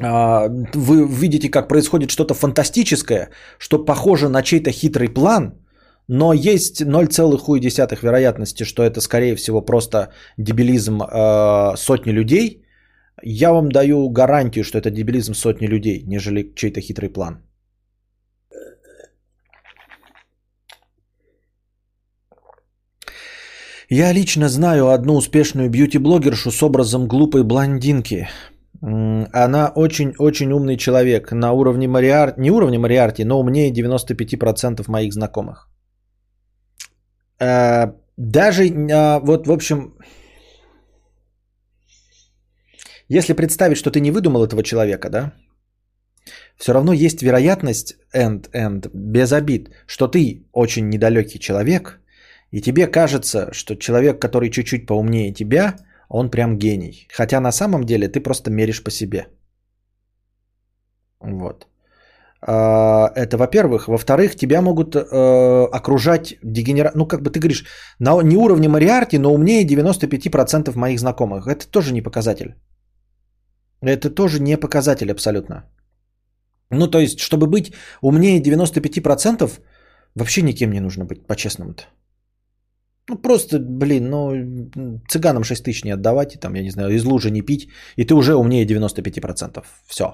э, вы видите, как происходит что-то фантастическое, что похоже на чей-то хитрый план – но есть 0,1 вероятности, что это, скорее всего, просто дебилизм э, сотни людей. Я вам даю гарантию, что это дебилизм сотни людей, нежели чей-то хитрый план. Я лично знаю одну успешную бьюти-блогершу с образом глупой блондинки. Она очень-очень умный человек на уровне Мариарти, не уровне Мариарти, но умнее 95% моих знакомых. э, даже э, вот, в общем, если представить, что ты не выдумал этого человека, да, все равно есть вероятность, and, and, без обид, что ты очень недалекий человек, и тебе кажется, что человек, который чуть-чуть поумнее тебя, он прям гений. Хотя на самом деле ты просто меришь по себе. Вот. А, это во-первых. Во-вторых, тебя могут э, окружать дегенерат... Ну, как бы ты говоришь, на, не уровне Мариарти, но умнее 95% моих знакомых. Это тоже не показатель. Это тоже не показатель абсолютно. Ну, то есть, чтобы быть умнее 95%, вообще никем не нужно быть, по-честному-то. Ну, просто, блин, ну, цыганам 6 тысяч не отдавать, и там, я не знаю, из лужи не пить, и ты уже умнее 95%. Все.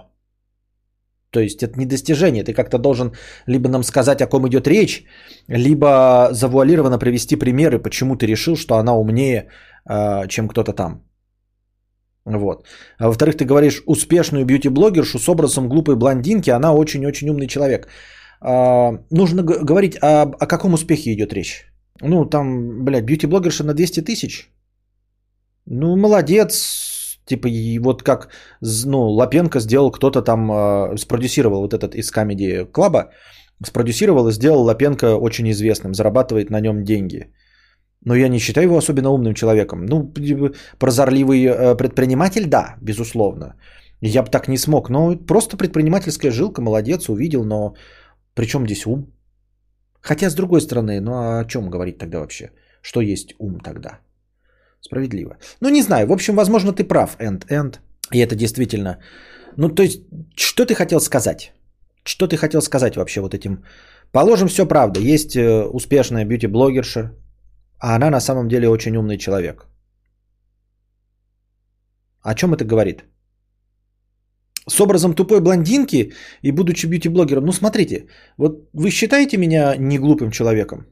То есть это не достижение. Ты как-то должен либо нам сказать, о ком идет речь, либо завуалированно привести примеры, почему ты решил, что она умнее, э, чем кто-то там. Вот. А во-вторых, ты говоришь успешную бьюти-блогершу с образом глупой блондинки, она очень-очень умный человек. А, нужно г- говорить, о, о каком успехе идет речь. Ну, там, блядь, бьюти-блогерша на 200 тысяч. Ну, молодец. Типа, и вот как, ну, Лапенко сделал, кто-то там э, спродюсировал вот этот из Comedy Club, спродюсировал и сделал Лапенко очень известным, зарабатывает на нем деньги. Но я не считаю его особенно умным человеком. Ну, прозорливый э, предприниматель, да, безусловно. Я бы так не смог. Но просто предпринимательская жилка, молодец, увидел, но при чем здесь ум? Хотя, с другой стороны, ну а о чем говорить тогда вообще? Что есть ум тогда? Справедливо. Ну, не знаю. В общем, возможно, ты прав, Энд, Энд. И это действительно... Ну, то есть, что ты хотел сказать? Что ты хотел сказать вообще вот этим? Положим, все правда. Есть э, успешная бьюти-блогерша, а она на самом деле очень умный человек. О чем это говорит? С образом тупой блондинки и будучи бьюти-блогером. Ну смотрите, вот вы считаете меня не глупым человеком?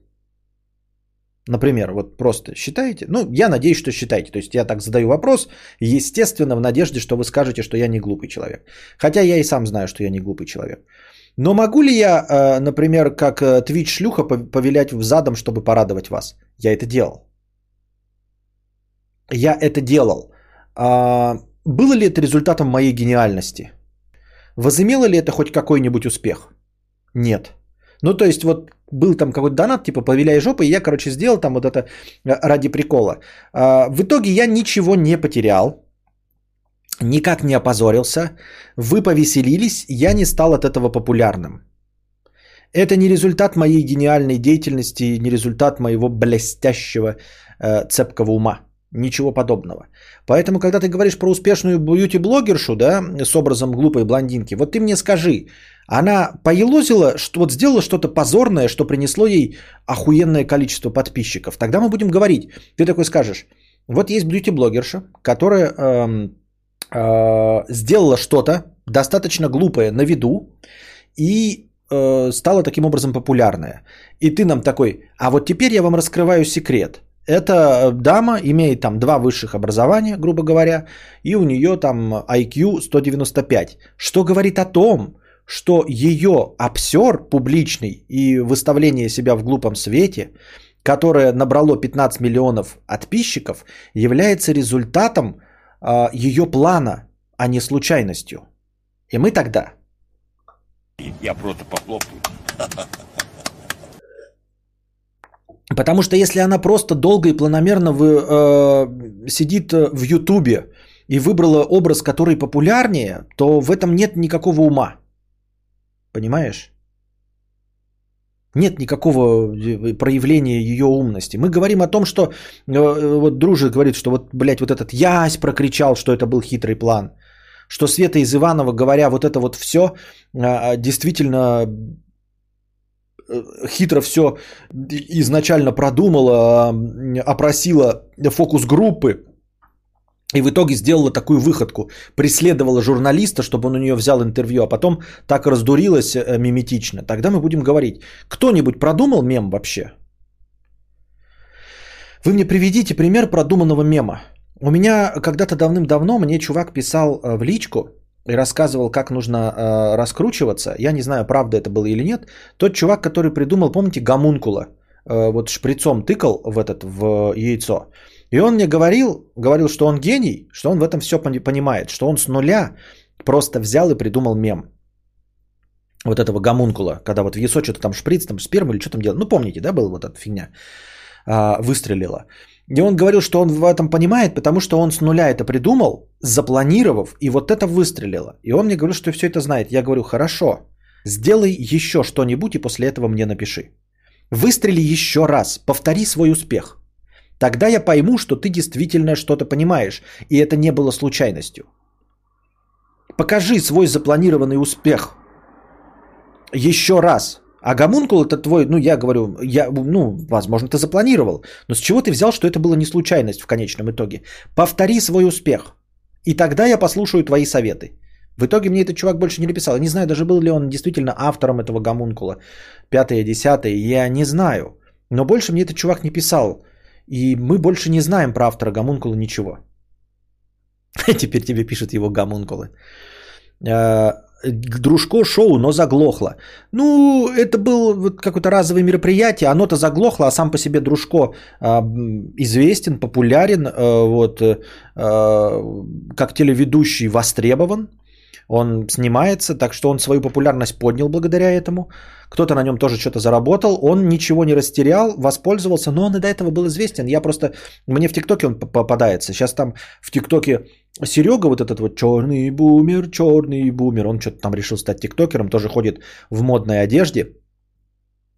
Например, вот просто считаете? Ну, я надеюсь, что считаете. То есть я так задаю вопрос, естественно, в надежде, что вы скажете, что я не глупый человек. Хотя я и сам знаю, что я не глупый человек. Но могу ли я, э, например, как Twitch шлюха повелять в задом, чтобы порадовать вас? Я это делал. Я это делал. А, было ли это результатом моей гениальности? Возымело ли это хоть какой-нибудь успех? Нет. Ну, то есть, вот был там какой-то донат, типа, повеляй жопой, и я, короче, сделал там вот это э, ради прикола. А, в итоге я ничего не потерял никак не опозорился, вы повеселились, я не стал от этого популярным. Это не результат моей гениальной деятельности, не результат моего блестящего э, цепкого ума. Ничего подобного. Поэтому, когда ты говоришь про успешную бьюти-блогершу, да, с образом глупой блондинки, вот ты мне скажи, она поелозила, что вот сделала что-то позорное, что принесло ей охуенное количество подписчиков. Тогда мы будем говорить. Ты такой скажешь, вот есть бьюти-блогерша, которая эм, э, сделала что-то достаточно глупое на виду и э, стала таким образом популярная. И ты нам такой, а вот теперь я вам раскрываю секрет. Эта дама имеет там два высших образования, грубо говоря, и у нее там IQ 195. Что говорит о том, что ее обсер публичный и выставление себя в глупом свете, которое набрало 15 миллионов подписчиков, является результатом ее плана, а не случайностью. И мы тогда... Я просто похлопаю. Потому что если она просто долго и планомерно вы, э, сидит э, в Ютубе и выбрала образ, который популярнее, то в этом нет никакого ума. Понимаешь? Нет никакого э, проявления ее умности. Мы говорим о том, что э, вот Дружи говорит, что вот, блядь, вот этот Ясь прокричал, что это был хитрый план. Что Света из Иванова, говоря вот это вот все, а, действительно э, хитро все изначально продумала, опросила фокус группы, и в итоге сделала такую выходку. Преследовала журналиста, чтобы он у нее взял интервью, а потом так раздурилась э, миметично. Тогда мы будем говорить, кто-нибудь продумал мем вообще? Вы мне приведите пример продуманного мема. У меня когда-то давным-давно мне чувак писал э, в личку и рассказывал, как нужно э, раскручиваться. Я не знаю, правда это было или нет. Тот чувак, который придумал, помните, гомункула. э, вот шприцом тыкал в этот, в яйцо. И он мне говорил, говорил, что он гений, что он в этом все понимает, что он с нуля просто взял и придумал мем. Вот этого гомункула, когда вот в яйцо что-то там шприц, там сперма или что там делал. Ну, помните, да, была вот эта фигня, а, выстрелила. И он говорил, что он в этом понимает, потому что он с нуля это придумал, запланировав, и вот это выстрелило. И он мне говорил, что все это знает. Я говорю, хорошо, сделай еще что-нибудь и после этого мне напиши. Выстрели еще раз, повтори свой успех. Тогда я пойму, что ты действительно что-то понимаешь, и это не было случайностью. Покажи свой запланированный успех. Еще раз. А гомункул это твой, ну я говорю, я, ну, возможно, ты запланировал. Но с чего ты взял, что это была не случайность в конечном итоге? Повтори свой успех. И тогда я послушаю твои советы. В итоге мне этот чувак больше не написал. Я не знаю, даже был ли он действительно автором этого гомункула. Пятое, десятое, я не знаю. Но больше мне этот чувак не писал. И мы больше не знаем про автора гомункула ничего. Теперь тебе пишут его гомункулы. Э, Дружко шоу, но заглохло. Ну, это было какое-то разовое мероприятие, оно-то заглохло, а сам по себе Дружко э, известен, популярен, э, вот, как телеведущий востребован. Он снимается, так что он свою популярность поднял благодаря этому. Кто-то на нем тоже что-то заработал. Он ничего не растерял, воспользовался, но он и до этого был известен. Я просто... Мне в ТикТоке он попадается. Сейчас там в ТикТоке Серега, вот этот вот черный бумер, черный бумер, он что-то там решил стать тиктокером, тоже ходит в модной одежде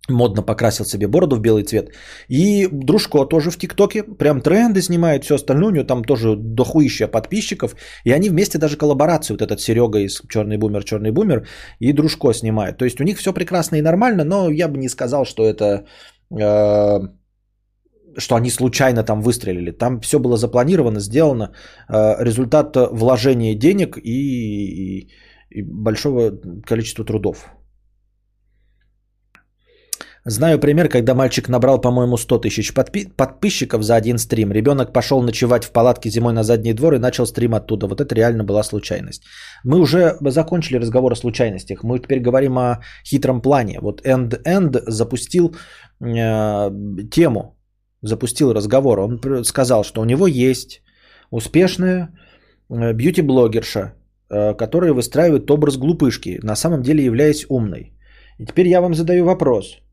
модно покрасил себе бороду в белый цвет. И Дружко тоже в ТикТоке, прям тренды снимает, все остальное, у него там тоже дохуища подписчиков. И они вместе даже коллаборацию, вот этот Серега из Черный Бумер, Черный Бумер и Дружко снимают. То есть у них все прекрасно и нормально, но я бы не сказал, что это... Э, что они случайно там выстрелили. Там все было запланировано, сделано. Э, результат вложения денег и, и, и большого количества трудов. Знаю пример, когда мальчик набрал, по-моему, 100 тысяч подпи- подписчиков за один стрим. Ребенок пошел ночевать в палатке зимой на задний двор и начал стрим оттуда. Вот это реально была случайность. Мы уже закончили разговор о случайностях. Мы теперь говорим о хитром плане. Вот End End запустил э, тему, запустил разговор. Он сказал, что у него есть успешная э, бьюти-блогерша, э, которая выстраивает образ глупышки, на самом деле являясь умной. И теперь я вам задаю вопрос –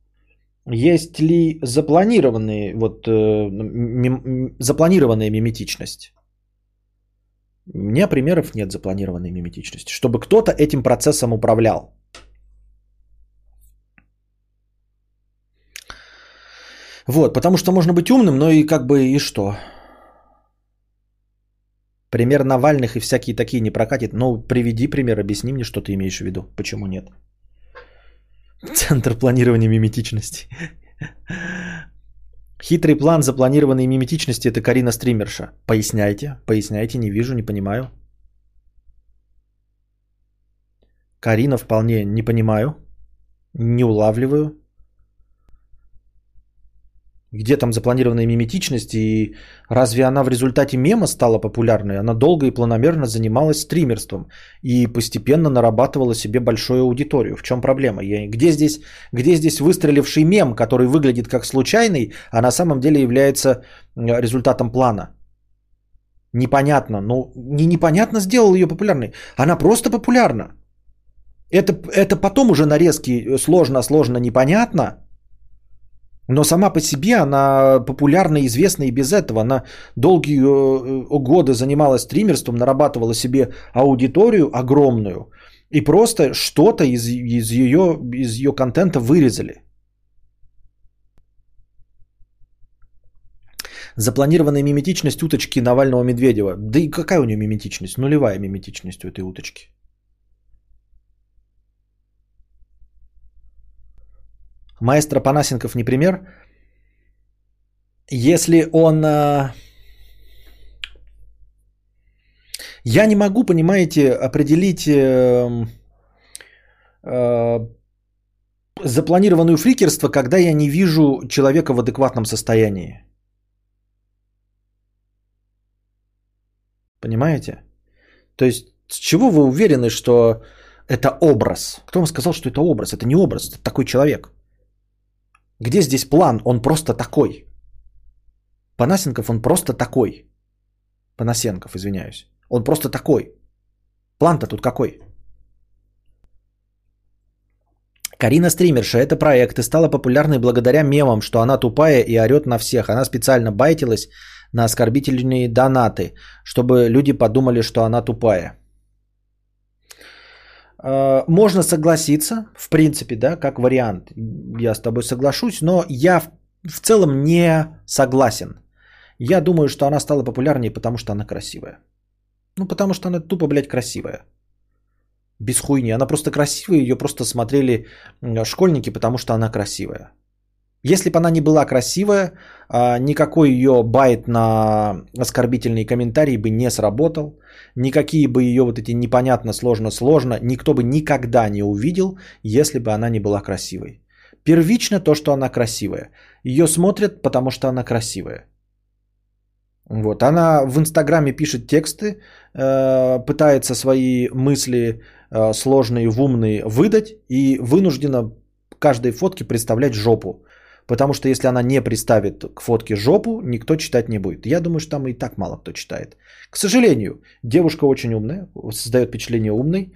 есть ли запланированные, вот, э, мим, запланированная миметичность? У меня примеров нет запланированной миметичности, чтобы кто-то этим процессом управлял. Вот, потому что можно быть умным, но и как бы и что? Пример Навальных и всякие такие не прокатит. Ну, приведи пример, объясни мне, что ты имеешь в виду. Почему нет? Центр планирования миметичности. Хитрый план запланированной миметичности – это Карина Стримерша. Поясняйте, поясняйте, не вижу, не понимаю. Карина вполне не понимаю, не улавливаю где там запланированная миметичность, и разве она в результате мема стала популярной? Она долго и планомерно занималась стримерством и постепенно нарабатывала себе большую аудиторию. В чем проблема? Я... Где, здесь, где здесь выстреливший мем, который выглядит как случайный, а на самом деле является результатом плана? Непонятно. Ну, не непонятно сделал ее популярной. Она просто популярна. Это, это потом уже нарезки сложно, сложно, непонятно – но сама по себе она популярна известна и без этого. Она долгие э, годы занималась стримерством, нарабатывала себе аудиторию огромную. И просто что-то из, из, ее, из ее контента вырезали. Запланированная миметичность уточки Навального Медведева. Да и какая у нее миметичность? Нулевая миметичность у этой уточки. Маэстро Панасенков не пример. Если он... А, я не могу, понимаете, определить э, э, запланированную фрикерство, когда я не вижу человека в адекватном состоянии. Понимаете? То есть, с чего вы уверены, что это образ? Кто вам сказал, что это образ? Это не образ, это такой человек. Где здесь план? Он просто такой. Панасенков, он просто такой. Панасенков, извиняюсь. Он просто такой. План-то тут какой? Карина Стримерша, это проект и стала популярной благодаря мемам, что она тупая и орет на всех. Она специально байтилась на оскорбительные донаты, чтобы люди подумали, что она тупая. Э, можно согласиться, в принципе, да, как вариант. Я с тобой соглашусь, но я в, в целом не согласен. Я думаю, что она стала популярнее, потому что она красивая. Ну, потому что она тупо, блядь, красивая. Без хуйни. Она просто красивая, ее просто смотрели школьники, потому что она красивая. Если бы она не была красивая, а, никакой ее байт на оскорбительные комментарии бы не сработал. Никакие бы ее вот эти непонятно, сложно, сложно, никто бы никогда не увидел, если бы она не была красивой. Первично то, что она красивая. Ее смотрят, потому что она красивая. Вот. Она в Инстаграме пишет тексты, э, пытается свои мысли э, сложные в умные выдать и вынуждена каждой фотке представлять жопу. Потому что если она не приставит к фотке жопу, никто читать не будет. Я думаю, что там и так мало кто читает. К сожалению, девушка очень умная, создает впечатление умной.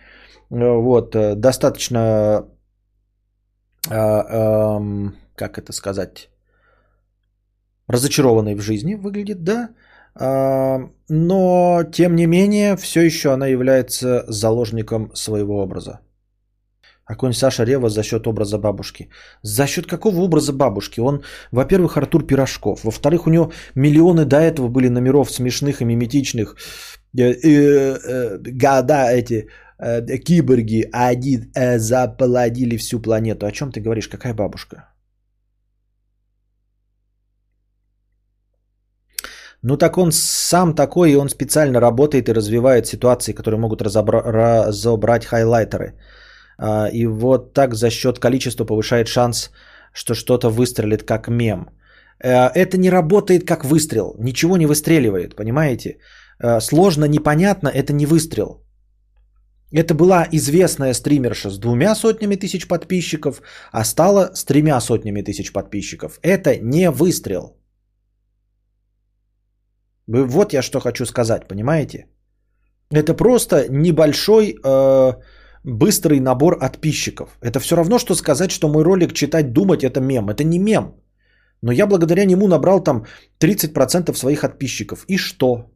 Э, вот, э, достаточно, э, как это сказать, разочарованной в жизни выглядит, да. Но, тем не менее, все еще она является заложником своего образа. А конь Саша Рева за счет образа бабушки. За счет какого образа бабушки? Он, во-первых, Артур Пирожков. Во-вторых, у него миллионы до этого были номеров смешных и миметичных. Э, э, э, года эти киборги один заполонили всю планету. О чем ты говоришь? Какая бабушка? Ну так он сам такой, и он специально работает и развивает ситуации, которые могут разобра- разобрать хайлайтеры. А, и вот так за счет количества повышает шанс, что что-то выстрелит как мем. Э, это не работает как выстрел, ничего не выстреливает, понимаете? Э, сложно, непонятно, это не выстрел. Это была известная стримерша с двумя сотнями тысяч подписчиков, а стала с тремя сотнями тысяч подписчиков. Это не выстрел. Вот я что хочу сказать, понимаете? Это просто небольшой э, быстрый набор подписчиков. Это все равно, что сказать, что мой ролик «Читать, думать» это мем. Это не мем. Но я благодаря нему набрал там 30% своих подписчиков. И что?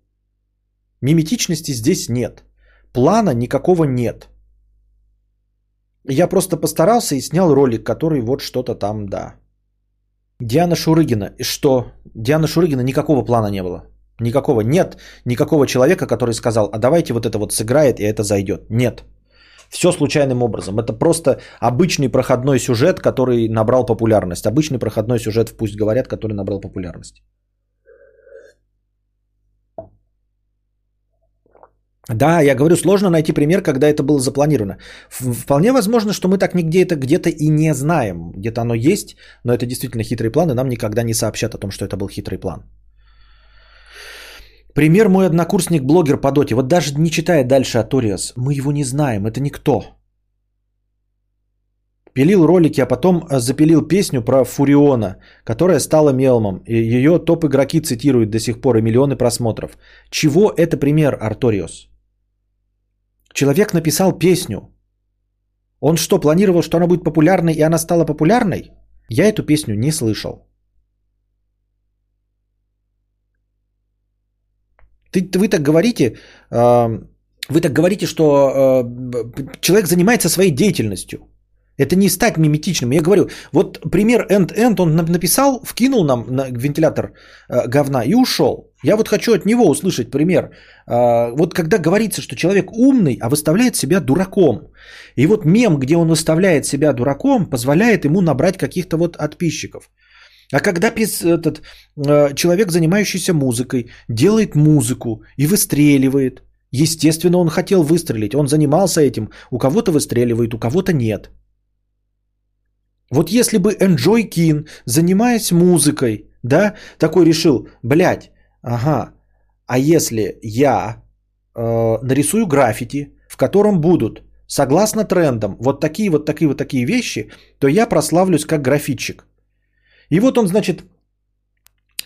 Миметичности здесь нет. Плана никакого нет. Я просто постарался и снял ролик, который вот что-то там, да. Диана Шурыгина. И что? Диана Шурыгина никакого плана не было. Никакого. Нет никакого человека, который сказал, а давайте вот это вот сыграет и это зайдет. Нет. Все случайным образом. Это просто обычный проходной сюжет, который набрал популярность. Обычный проходной сюжет «Пусть говорят», который набрал популярность. Да, я говорю, сложно найти пример, когда это было запланировано. Вполне возможно, что мы так нигде это где-то и не знаем. Где-то оно есть, но это действительно хитрый план, и нам никогда не сообщат о том, что это был хитрый план. Пример мой однокурсник, блогер по доте. Вот даже не читая дальше Аториас, мы его не знаем, это никто. Пилил ролики, а потом э, запилил песню про Фуриона, которая стала мелмом. И ее топ-игроки цитируют до сих пор и миллионы просмотров. Чего это пример, Арториус? Человек написал песню. Он что, планировал, что она будет популярной, и она стала популярной? Я эту песню не слышал. Ты, вы так говорите, вы так говорите, что человек занимается своей деятельностью. Это не стать миметичным. Я говорю, вот пример end-end он написал, вкинул нам на вентилятор э, говна и ушел. Я вот хочу от него услышать пример. Э, вот когда говорится, что человек умный, а выставляет себя дураком. И вот мем, где он выставляет себя дураком, позволяет ему набрать каких-то вот подписчиков. А когда этот э, человек, занимающийся музыкой, делает музыку и выстреливает, естественно, он хотел выстрелить, он занимался этим, у кого-то выстреливает, у кого-то нет. Вот если бы Enjoy Кин, занимаясь музыкой, да, такой решил, блядь, ага, а если я э, нарисую граффити, в котором будут, согласно трендам, вот такие вот такие вот такие вещи, то я прославлюсь как графитчик. И вот он, значит,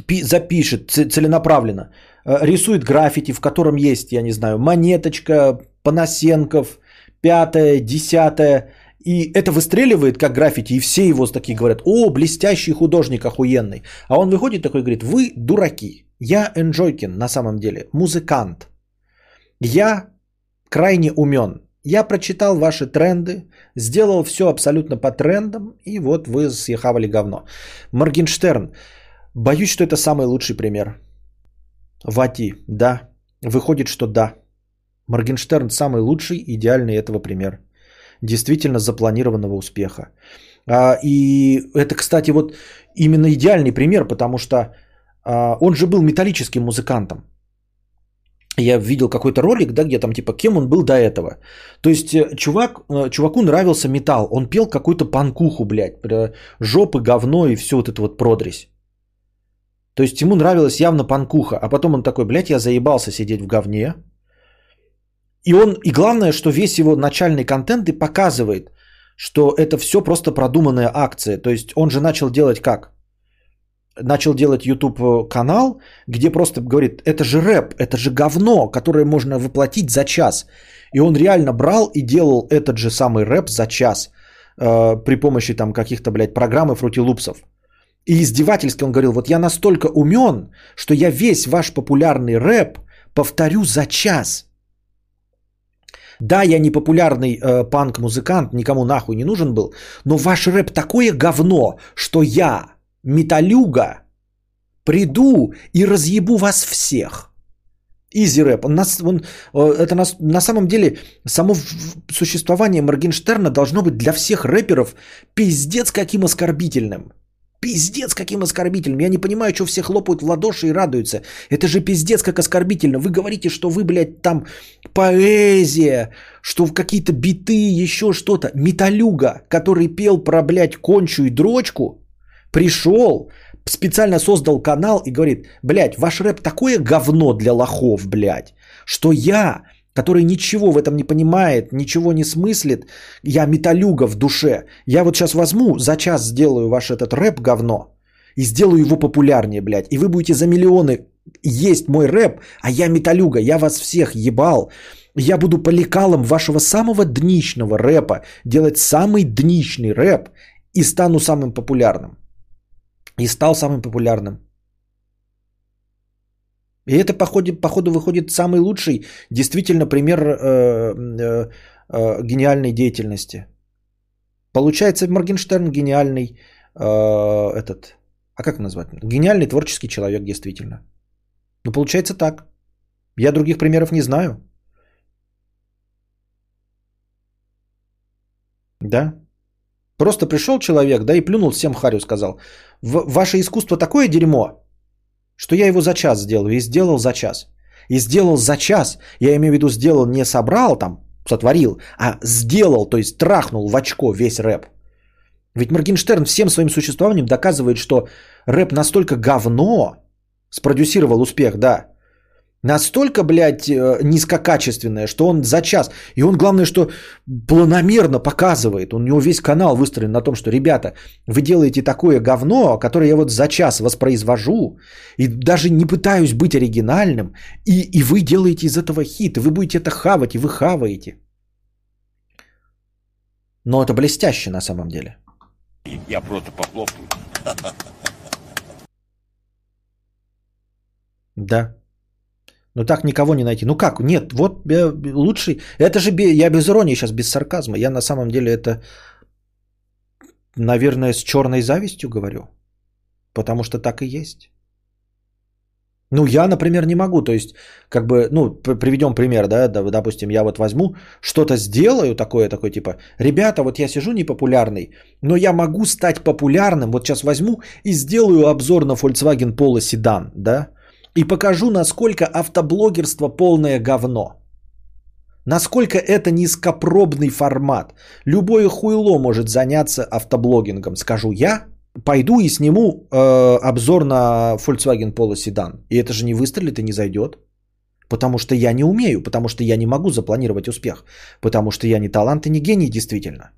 пи- запишет целенаправленно, э, рисует граффити, в котором есть, я не знаю, монеточка, Панасенков, пятое, десятое. И это выстреливает как граффити, и все его такие говорят, о, блестящий художник, охуенный. А он выходит такой и говорит, вы дураки, я Энджойкин на самом деле, музыкант. Я крайне умен. Я прочитал ваши тренды, сделал все абсолютно по трендам, и вот вы съехавали говно. Моргенштерн. Боюсь, что это самый лучший пример. Вати, да. Выходит, что да. Моргенштерн самый лучший, идеальный этого пример. Действительно запланированного успеха. А, и это, кстати, вот именно идеальный пример, потому что а, он же был металлическим музыкантом. Я видел какой-то ролик, да, где там типа кем он был до этого. То есть э, чувак, э, чуваку нравился металл, он пел какую-то панкуху, блядь, жопы, говно и все вот это вот продресь. То есть ему нравилась явно панкуха, а потом он такой, блядь, я заебался сидеть в говне. И он, и главное, что весь его начальный контент и показывает, что это все просто продуманная акция. То есть он же начал делать как? Начал делать YouTube э, канал, где просто говорит, это же рэп, это же говно, которое можно воплотить за час. И он реально брал и делал этот же самый рэп за час э, при помощи там каких-то, блядь, программ и фрутилупсов. И издевательски он говорил, вот я настолько умен, что я весь ваш популярный рэп повторю за час. Да, я не популярный э, панк-музыкант, никому нахуй не нужен был, но ваш рэп такое говно, что я, металюга, приду и разъебу вас всех. Изи рэп. Он, нас, он, э, это на, на самом деле само существование Моргенштерна должно быть для всех рэперов пиздец каким оскорбительным. Пиздец каким оскорбительным. Я не понимаю, что все хлопают в ладоши и радуются. Это же пиздец как оскорбительно. Вы говорите, что вы, блядь, там поэзия, что какие-то биты, еще что-то. Металюга, который пел про, блядь, кончу и дрочку, пришел, специально создал канал и говорит, блядь, ваш рэп такое говно для лохов, блядь, что я, который ничего в этом не понимает, ничего не смыслит, я металюга в душе, я вот сейчас возьму, за час сделаю ваш этот рэп говно и сделаю его популярнее, блядь, и вы будете за миллионы есть мой рэп, а я металюга, я вас всех ебал, я буду по лекалам вашего самого дничного рэпа делать самый дничный рэп и стану самым популярным. И стал самым популярным. И это, походу, походу выходит самый лучший, действительно, пример э, э, э, гениальной деятельности. Получается, Моргенштерн гениальный э, этот, а как назвать? Гениальный творческий человек, действительно. Ну, получается так. Я других примеров не знаю. Да. Просто пришел человек, да, и плюнул всем харю, сказал, ваше искусство такое дерьмо, что я его за час сделаю, и сделал за час. И сделал за час, я имею в виду сделал, не собрал там, сотворил, а сделал, то есть трахнул в очко весь рэп. Ведь Моргенштерн всем своим существованием доказывает, что рэп настолько говно, спродюсировал успех, да, настолько, блядь, э, низкокачественное, что он за час. И он, главное, что планомерно показывает. У него весь канал выстроен на том, что, ребята, вы делаете такое говно, которое я вот за час воспроизвожу, и даже не пытаюсь быть оригинальным, и, и вы делаете из этого хит, и вы будете это хавать, и вы хаваете. Но это блестяще на самом деле. Я просто похлопаю. Да. Ну так никого не найти. Ну как? Нет, вот лучший. Это же я без иронии сейчас, без сарказма. Я на самом деле это, наверное, с черной завистью говорю. Потому что так и есть. Ну, я, например, не могу. То есть, как бы, ну, приведем пример, да, допустим, я вот возьму, что-то сделаю такое, такое, типа, ребята, вот я сижу непопулярный, но я могу стать популярным, вот сейчас возьму и сделаю обзор на Volkswagen Polo седан, да, и покажу, насколько автоблогерство полное говно. Насколько это низкопробный формат. Любое хуйло может заняться автоблогингом, скажу я. Пойду и сниму э, обзор на Volkswagen Polo седан. И это же не выстрелит и не зайдет. Потому что я не умею, потому что я не могу запланировать успех. Потому что я не талант и не гений действительно.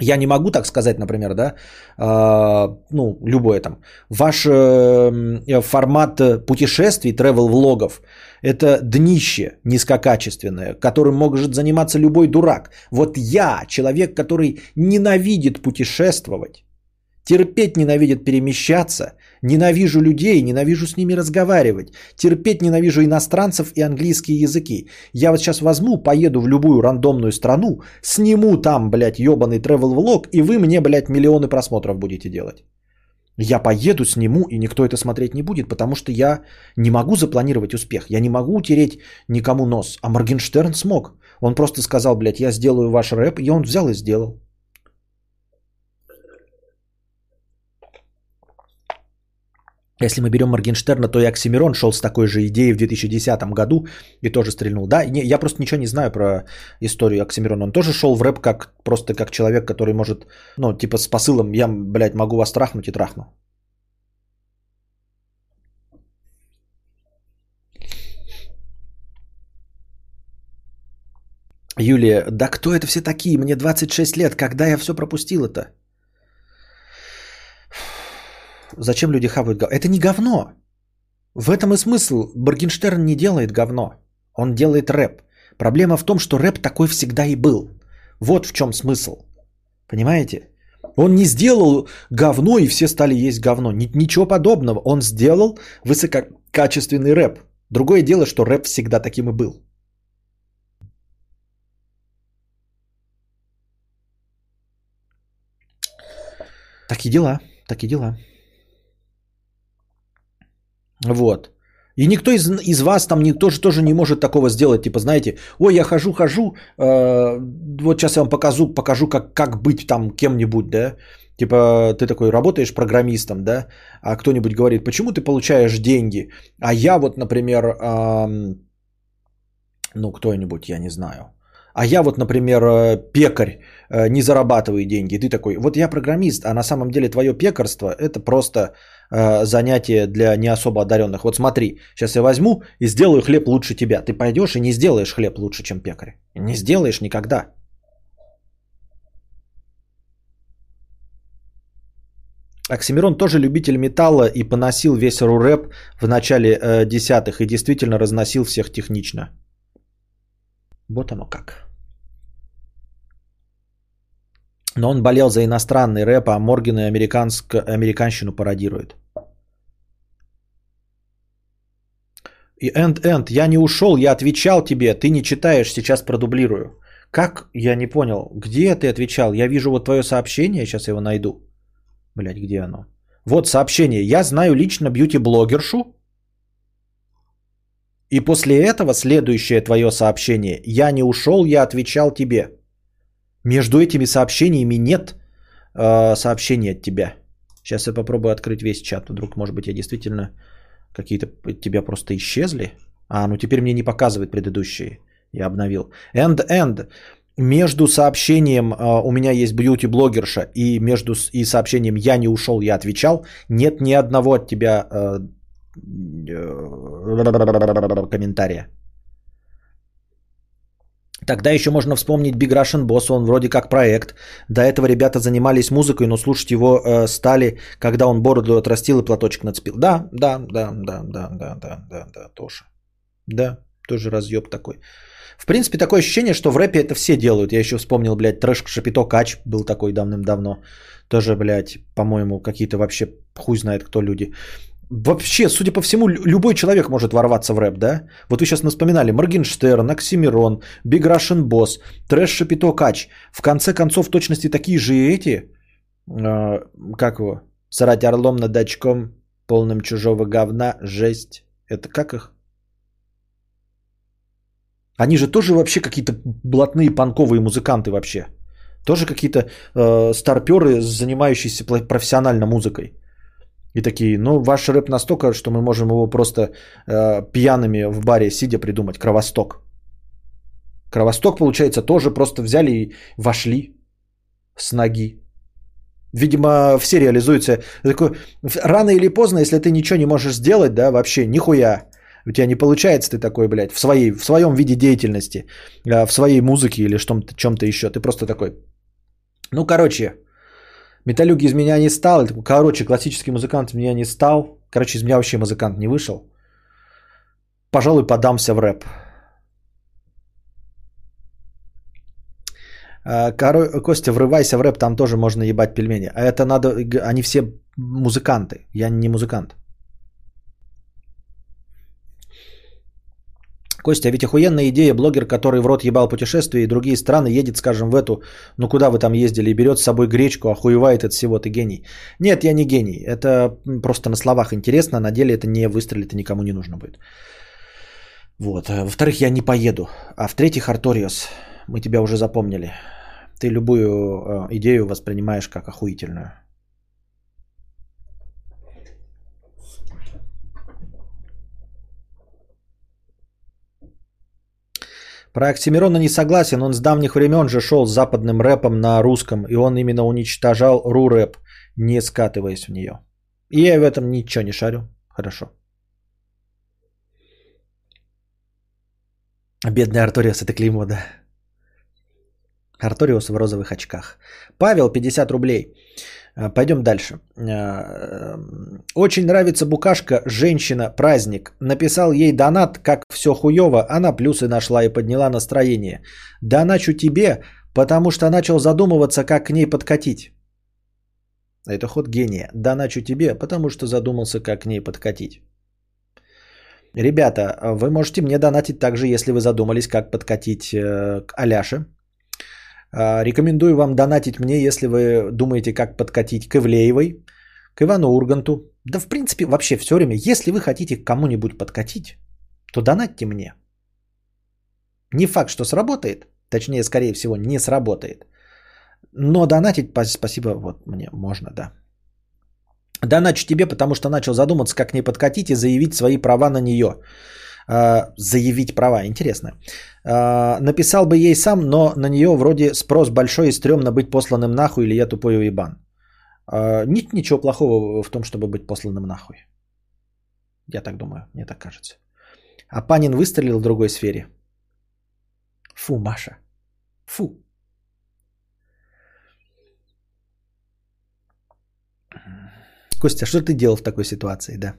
Я не могу так сказать, например, да, э, ну, любое там. Ваш э, формат путешествий, travel-влогов, это днище низкокачественное, которым может заниматься любой дурак. Вот я, человек, который ненавидит путешествовать, терпеть ненавидит перемещаться, ненавижу людей, ненавижу с ними разговаривать, терпеть ненавижу иностранцев и английские языки. Я вот сейчас возьму, поеду в любую рандомную страну, сниму там, блядь, ебаный travel влог и вы мне, блядь, миллионы просмотров будете делать. Я поеду, сниму, и никто это смотреть не будет, потому что я не могу запланировать успех. Я не могу утереть никому нос. А Моргенштерн смог. Он просто сказал, блядь, я сделаю ваш рэп, и он взял и сделал. Если мы берем Моргенштерна, то и Оксимирон шел с такой же идеей в 2010 году и тоже стрельнул. Да, не, я просто ничего не знаю про историю Оксимирона. Он тоже шел в рэп как просто как человек, который может, ну, типа с посылом, я, блядь, могу вас трахнуть и трахну. Юлия, да кто это все такие? Мне 26 лет, когда я все пропустил это? Зачем люди хавают говно? Это не говно. В этом и смысл. Боргенштерн не делает говно. Он делает рэп. Проблема в том, что рэп такой всегда и был. Вот в чем смысл. Понимаете? Он не сделал говно, и все стали есть говно. Ничего подобного. Он сделал высококачественный рэп. Другое дело, что рэп всегда таким и был. Такие дела, такие дела. Вот. И никто из, из вас там никто же тоже не может такого сделать. Типа, знаете, ой, я хожу, хожу, э, вот сейчас я вам покажу, покажу как, как быть там кем-нибудь, да. Типа, ты такой работаешь программистом, да, а кто-нибудь говорит, почему ты получаешь деньги? А я вот, например, э, ну, кто-нибудь, я не знаю. А я вот, например, э, пекарь, э, не зарабатываю деньги. Ты такой, вот я программист, а на самом деле твое пекарство – это просто занятие для не особо одаренных. Вот смотри, сейчас я возьму и сделаю хлеб лучше тебя. Ты пойдешь и не сделаешь хлеб лучше, чем пекарь. Не сделаешь никогда. Оксимирон тоже любитель металла и поносил весь рурэп в начале э, десятых и действительно разносил всех технично. Вот оно как. Но он болел за иностранный рэп, а Морген и американск... американщину пародирует. И end, я не ушел, я отвечал тебе, ты не читаешь, сейчас продублирую. Как? Я не понял. Где ты отвечал? Я вижу вот твое сообщение, сейчас его найду. Блять, где оно? Вот сообщение. Я знаю лично бьюти-блогершу. И после этого следующее твое сообщение. Я не ушел, я отвечал тебе. Между этими сообщениями нет э, сообщений от тебя. Сейчас я попробую открыть весь чат. Вдруг, может быть, я действительно какие-то тебя просто исчезли. А, ну теперь мне не показывает предыдущие. Я обновил. End end. Между сообщением э, у меня есть бьюти-блогерша и между и сообщением я не ушел, я отвечал, нет ни одного от тебя э, э, комментария. Тогда еще можно вспомнить Big Russian Boss, он вроде как проект. До этого ребята занимались музыкой, но слушать его э, стали, когда он бороду отрастил и платочек нацепил. Да, да, да, да, да, да, да, да, да, тоже. Да, тоже разъеб такой. В принципе, такое ощущение, что в рэпе это все делают. Я еще вспомнил, блядь, трэш Шапито Кач был такой давным-давно. Тоже, блядь, по-моему, какие-то вообще хуй знает кто люди. Вообще, судя по всему, любой человек может ворваться в рэп, да? Вот вы сейчас вспоминали Моргенштерн, Оксимирон, Big Russian Boss, Трэш Шапито Кач. В конце концов, в точности такие же эти, э, как его, срать орлом над очком, полным чужого говна, жесть. Это как их? Они же тоже вообще какие-то блатные панковые музыканты вообще. Тоже какие-то э, старперы, занимающиеся профессионально музыкой. И такие, ну, ваш рэп настолько, что мы можем его просто э, пьяными в баре сидя придумать. Кровосток. Кровосток, получается, тоже просто взяли и вошли с ноги. Видимо, все реализуются. Такой, рано или поздно, если ты ничего не можешь сделать, да, вообще нихуя. У тебя не получается ты такой, блядь, в, своей, в своем виде деятельности, э, в своей музыке или чем-то еще. Ты просто такой, Ну, короче, металюги из меня не стал. Короче, классический музыкант из меня не стал. Короче, из меня вообще музыкант не вышел. Пожалуй, подамся в рэп. А, Коро... Костя, врывайся в рэп, там тоже можно ебать пельмени. А это надо... Они все музыканты. Я не музыкант. Костя, ведь охуенная идея, блогер, который в рот ебал путешествия и другие страны, едет, скажем, в эту, ну куда вы там ездили, и берет с собой гречку, охуевает от всего, ты гений. Нет, я не гений, это просто на словах интересно, на деле это не выстрелит и никому не нужно будет. Вот. Во-вторых, я не поеду. А в-третьих, Арториос, мы тебя уже запомнили. Ты любую э, идею воспринимаешь как охуительную. Про Оксимирона не согласен, он с давних времен же шел с западным рэпом на русском, и он именно уничтожал ру-рэп, не скатываясь в нее. И я в этом ничего не шарю. Хорошо. Бедный Арториус, это клеймо, да. Арториус в розовых очках. Павел, 50 рублей. А, пойдем дальше. А, очень нравится букашка «Женщина. Праздник». Написал ей донат, как все хуево, она плюсы нашла и подняла настроение. Доначу тебе, потому что начал задумываться, как к ней подкатить. Это ход гения. Доначу тебе, потому что задумался, как к ней подкатить. Ребята, вы можете мне донатить также, если вы задумались, как подкатить э, к Аляше. А, рекомендую вам донатить мне, если вы думаете, как подкатить к Ивлеевой, к Ивану Урганту. Да, в принципе, вообще все время. Если вы хотите к кому-нибудь подкатить, то донатьте мне. Не факт, что сработает. Точнее, скорее всего, не сработает. Но донатить, спасибо, вот мне можно, да. Доначу тебе, потому что начал задуматься, как не подкатить и заявить свои права на нее. А, заявить права. Интересно. А, написал бы ей сам, но на нее вроде спрос большой и стрёмно быть посланным нахуй или я тупой уебан. А, нет ничего плохого в том, чтобы быть посланным нахуй. Я так думаю, мне так кажется. А Панин выстрелил в другой сфере. Фу, Маша. Фу. Костя, что ты делал в такой ситуации, да?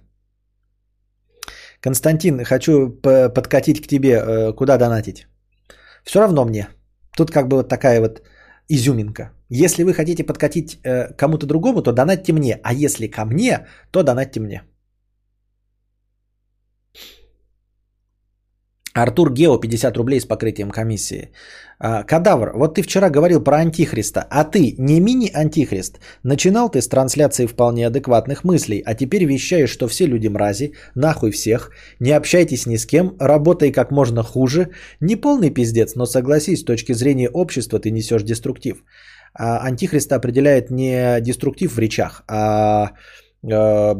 Константин, хочу подкатить к тебе, э, куда донатить. Все равно мне. Тут как бы вот такая вот изюминка. Если вы хотите подкатить э, кому-то другому, то донатьте мне. А если ко мне, то донатьте мне. Артур Гео, 50 рублей с покрытием комиссии. А, Кадавр, вот ты вчера говорил про антихриста, а ты не мини-антихрист. Начинал ты с трансляции вполне адекватных мыслей, а теперь вещаешь, что все люди мрази, нахуй всех, не общайтесь ни с кем, работай как можно хуже. Не полный пиздец, но согласись, с точки зрения общества ты несешь деструктив. А антихрист определяет не деструктив в речах, а, а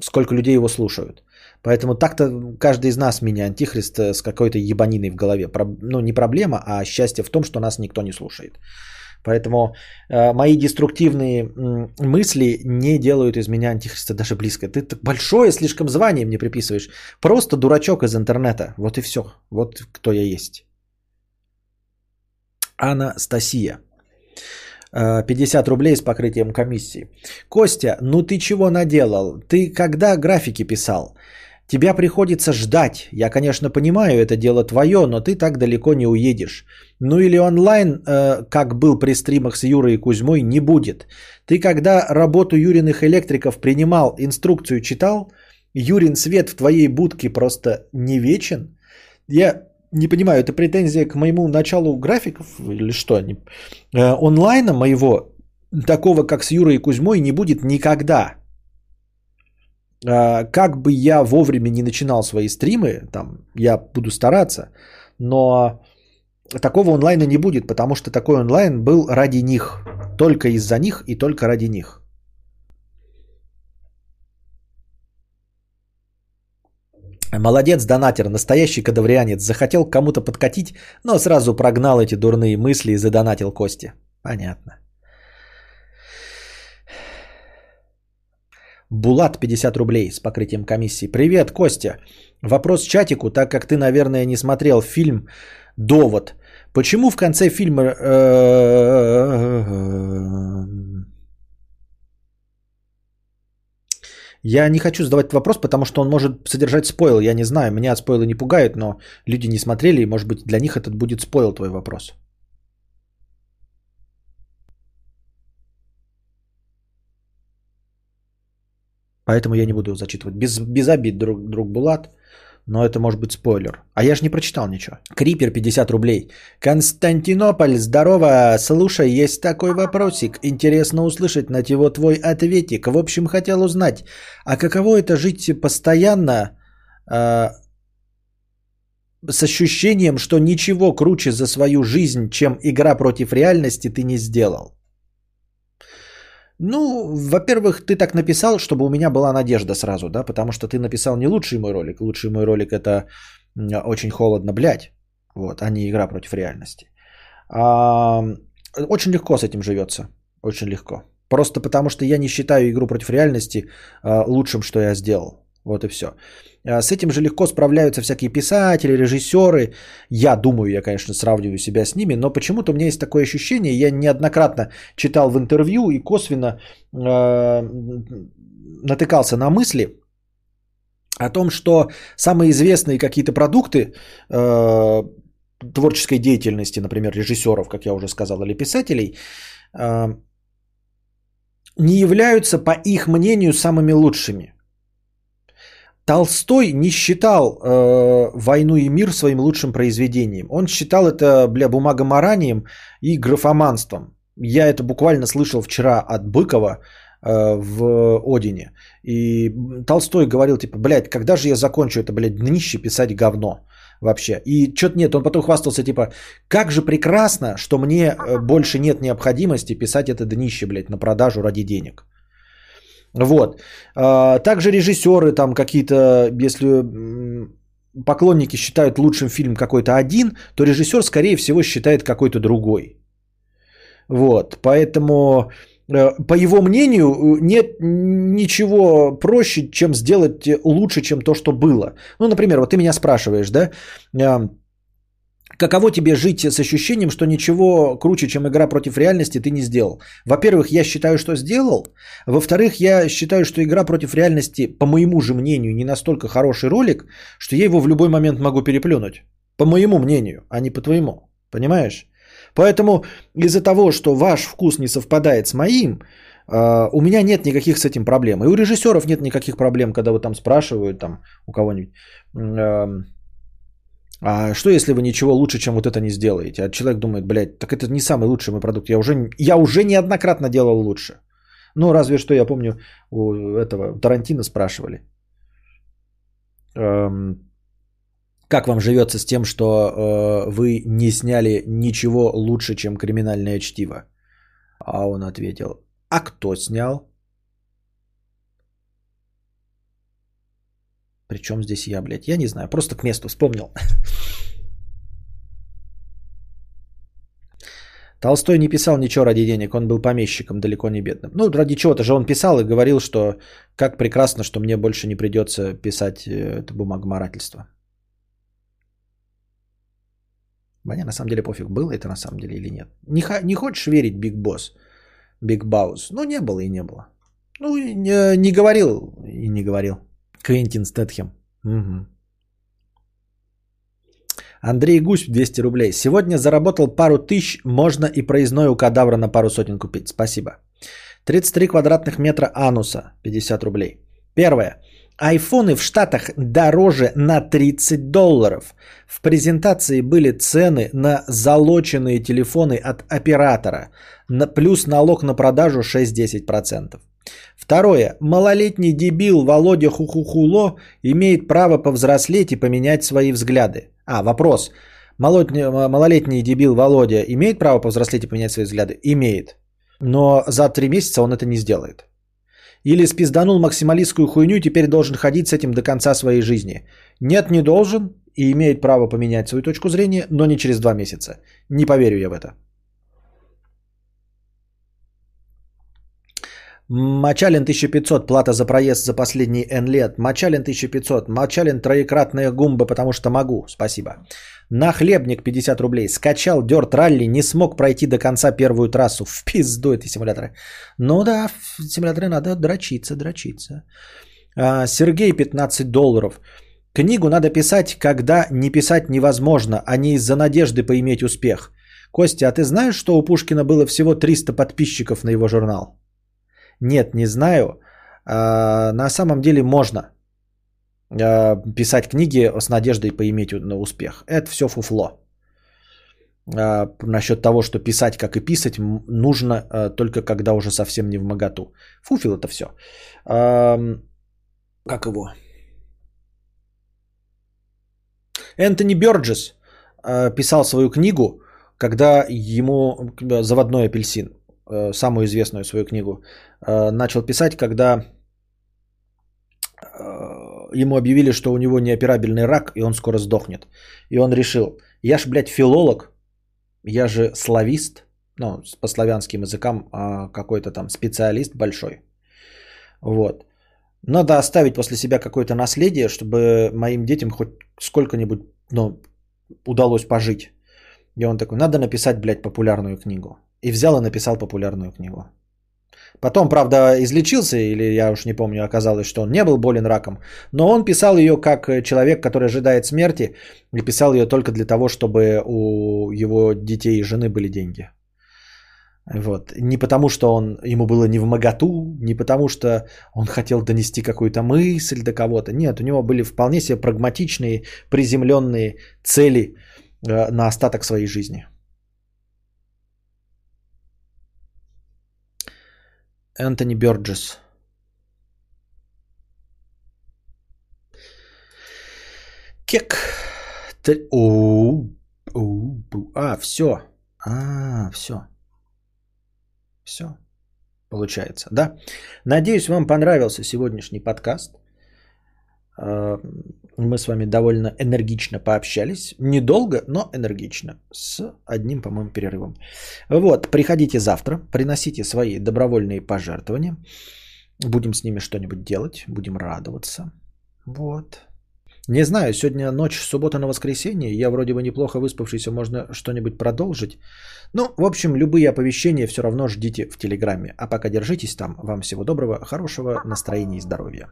сколько людей его слушают. Поэтому так-то каждый из нас меня антихрист э, с какой-то ебаниной в голове. Ну, не проблема, а счастье в том, что нас никто не слушает. Поэтому э, мои деструктивные мысли не делают из меня антихриста даже близко. Ты большое слишком звание мне приписываешь. Просто дурачок из интернета. Вот и все. Вот кто я есть. Анастасия. 50 э, рублей с покрытием комиссии. Костя, ну ты чего наделал? Ты когда графики писал? Тебя приходится ждать. Я, конечно, понимаю, это дело твое, но ты так далеко не уедешь. Ну или онлайн, э, как был при стримах с Юрой и Кузьмой, не будет. Ты когда работу Юриных электриков принимал, инструкцию читал? Юрин свет в твоей будке просто не вечен? Я не понимаю, это претензия к моему началу графиков или что? Э, онлайна моего, такого как с Юрой и Кузьмой, не будет никогда. А, как бы я вовремя не начинал свои стримы, там, я буду стараться, но такого онлайна не будет, потому что такой онлайн был ради них, только из-за них и только ради них. Молодец, донатер, настоящий кадаврианец. Захотел кому-то подкатить, но сразу прогнал эти дурные мысли и задонатил Кости. Понятно. Булат 50 рублей с покрытием комиссии. Привет, Костя. Вопрос чатику, так как ты, наверное, не смотрел фильм «Довод». Почему в конце фильма... э, Я не хочу задавать вопрос, потому что он может содержать спойл. Я не знаю, меня спойлы не пугают, но люди не смотрели, и, может быть, для них этот будет спойл твой вопрос. Поэтому я не буду его зачитывать. Без, без обид, друг, друг Булат. Но это может быть спойлер. А я же не прочитал ничего. Крипер 50 рублей. Константинополь, здорово. Слушай, есть такой вопросик. Интересно услышать на него твой ответик. В общем, хотел узнать, а каково это жить постоянно э, с ощущением, что ничего круче за свою жизнь, чем игра против реальности, ты не сделал? Ну, во-первых, ты так написал, чтобы у меня была надежда сразу, да, потому что ты написал не лучший мой ролик. Лучший мой ролик это очень холодно, блядь, вот, а не игра против реальности. А, очень легко с этим живется, очень легко. Просто потому что я не считаю игру против реальности а, лучшим, что я сделал. Вот и все. А с этим же легко справляются всякие писатели, режиссеры. Я думаю, я, конечно, сравниваю себя с ними, но почему-то у меня есть такое ощущение, я неоднократно читал в интервью и косвенно э, натыкался на мысли о том, что самые известные какие-то продукты э, творческой деятельности, например, режиссеров, как я уже сказал, или писателей, э, не являются, по их мнению, самыми лучшими. Толстой не считал э, «Войну и мир» своим лучшим произведением. Он считал это, бля, бумагоморанием и графоманством. Я это буквально слышал вчера от Быкова э, в Одине. И Толстой говорил, типа, блядь, когда же я закончу это, блядь, днище писать говно вообще. И что-то нет, он потом хвастался, типа, как же прекрасно, что мне э, больше нет необходимости писать это днище, блядь, на продажу ради денег. Вот. А, также режиссеры там какие-то, если поклонники считают лучшим фильм какой-то один, то режиссер, скорее всего, считает какой-то другой. Вот. Поэтому, э, по его мнению, нет ничего проще, чем сделать лучше, чем то, что было. Ну, например, вот ты меня спрашиваешь, да, Каково тебе жить с ощущением, что ничего круче, чем игра против реальности, ты не сделал? Во-первых, я считаю, что сделал. Во-вторых, я считаю, что игра против реальности, по моему же мнению, не настолько хороший ролик, что я его в любой момент могу переплюнуть. По моему мнению, а не по твоему. Понимаешь? Поэтому из-за того, что ваш вкус не совпадает с моим, а, у меня нет никаких с этим проблем. И у режиссеров нет никаких проблем, когда вы там спрашивают там, у кого-нибудь а что если вы ничего лучше, чем вот это не сделаете? А человек думает, блядь, так это не самый лучший мой продукт. Я уже, я уже неоднократно делал лучше. Ну, разве что я помню, у этого Тарантино спрашивали. Эм, как вам живется с тем, что э, вы не сняли ничего лучше, чем криминальное чтиво? А он ответил, а кто снял? Причем здесь я, блядь? Я не знаю, просто к месту вспомнил. Толстой не писал ничего ради денег, он был помещиком, далеко не бедным. Ну, ради чего-то же он писал и говорил, что как прекрасно, что мне больше не придется писать э, это бумагоморательство. Мне на самом деле пофиг, было это на самом деле или нет. Не, не хочешь верить Big Boss, Big Baus? Ну, не было и не было. Ну, не, не говорил и не говорил. Квентин Стэтхем. Угу. Андрей Гусь, 200 рублей. Сегодня заработал пару тысяч, можно и проездной у кадавра на пару сотен купить. Спасибо. 33 квадратных метра ануса, 50 рублей. Первое. Айфоны в Штатах дороже на 30 долларов. В презентации были цены на залоченные телефоны от оператора, плюс налог на продажу 6-10%. Второе. Малолетний дебил Володя Хухухуло имеет право повзрослеть и поменять свои взгляды. А, вопрос. Малолетний дебил Володя имеет право повзрослеть и поменять свои взгляды? Имеет. Но за три месяца он это не сделает. Или спизданул максималистскую хуйню и теперь должен ходить с этим до конца своей жизни. Нет, не должен и имеет право поменять свою точку зрения, но не через два месяца. Не поверю я в это. Мачалин 1500, плата за проезд за последние N лет. Мачалин 1500, Мачалин троекратная гумба, потому что могу. Спасибо. На хлебник 50 рублей. Скачал Дерт Ралли, не смог пройти до конца первую трассу. В пизду эти симуляторы. Ну да, в симуляторы надо дрочиться, дрочиться. А, Сергей 15 долларов. Книгу надо писать, когда не писать невозможно, а не из-за надежды поиметь успех. Костя, а ты знаешь, что у Пушкина было всего 300 подписчиков на его журнал? Нет, не знаю. А, на самом деле можно а, писать книги с надеждой поиметь на успех. Это все фуфло. А, насчет того, что писать, как и писать, нужно только когда уже совсем не в моготу. Фуфел это все. Как его? Энтони Бёрджес писал свою книгу, когда ему заводной апельсин, самую известную свою книгу, а, начал писать, когда ему объявили, что у него неоперабельный рак, и он скоро сдохнет. И он решил, я ж, блядь, филолог, я же славист, ну, по славянским языкам какой-то там специалист большой. Вот. Надо оставить после себя какое-то наследие, чтобы моим детям хоть сколько-нибудь ну, удалось пожить. И он такой, надо написать, блядь, популярную книгу. И взял и написал популярную книгу. Потом, правда, излечился, или я уж не помню, оказалось, что он не был болен раком. Но он писал ее как человек, который ожидает смерти, и писал ее только для того, чтобы у его детей и жены были деньги. Вот. Не потому, что он, ему было не в моготу, не потому, что он хотел донести какую-то мысль до кого-то. Нет, у него были вполне себе прагматичные, приземленные цели э, на остаток своей жизни. Энтони Бёрджес. Кек. А, все. А, все. Все. Получается, да? Надеюсь, вам понравился сегодняшний подкаст. А, мы с вами довольно энергично пообщались. Недолго, но энергично. С одним, по-моему, перерывом. Вот, приходите завтра, приносите свои добровольные пожертвования. Будем с ними что-нибудь делать, будем радоваться. Вот. Не знаю, сегодня ночь, суббота на воскресенье. Я вроде бы неплохо выспавшийся, можно что-нибудь продолжить. Ну, в общем, любые оповещения все равно ждите в Телеграме. А пока держитесь там. Вам всего доброго, хорошего настроения и здоровья.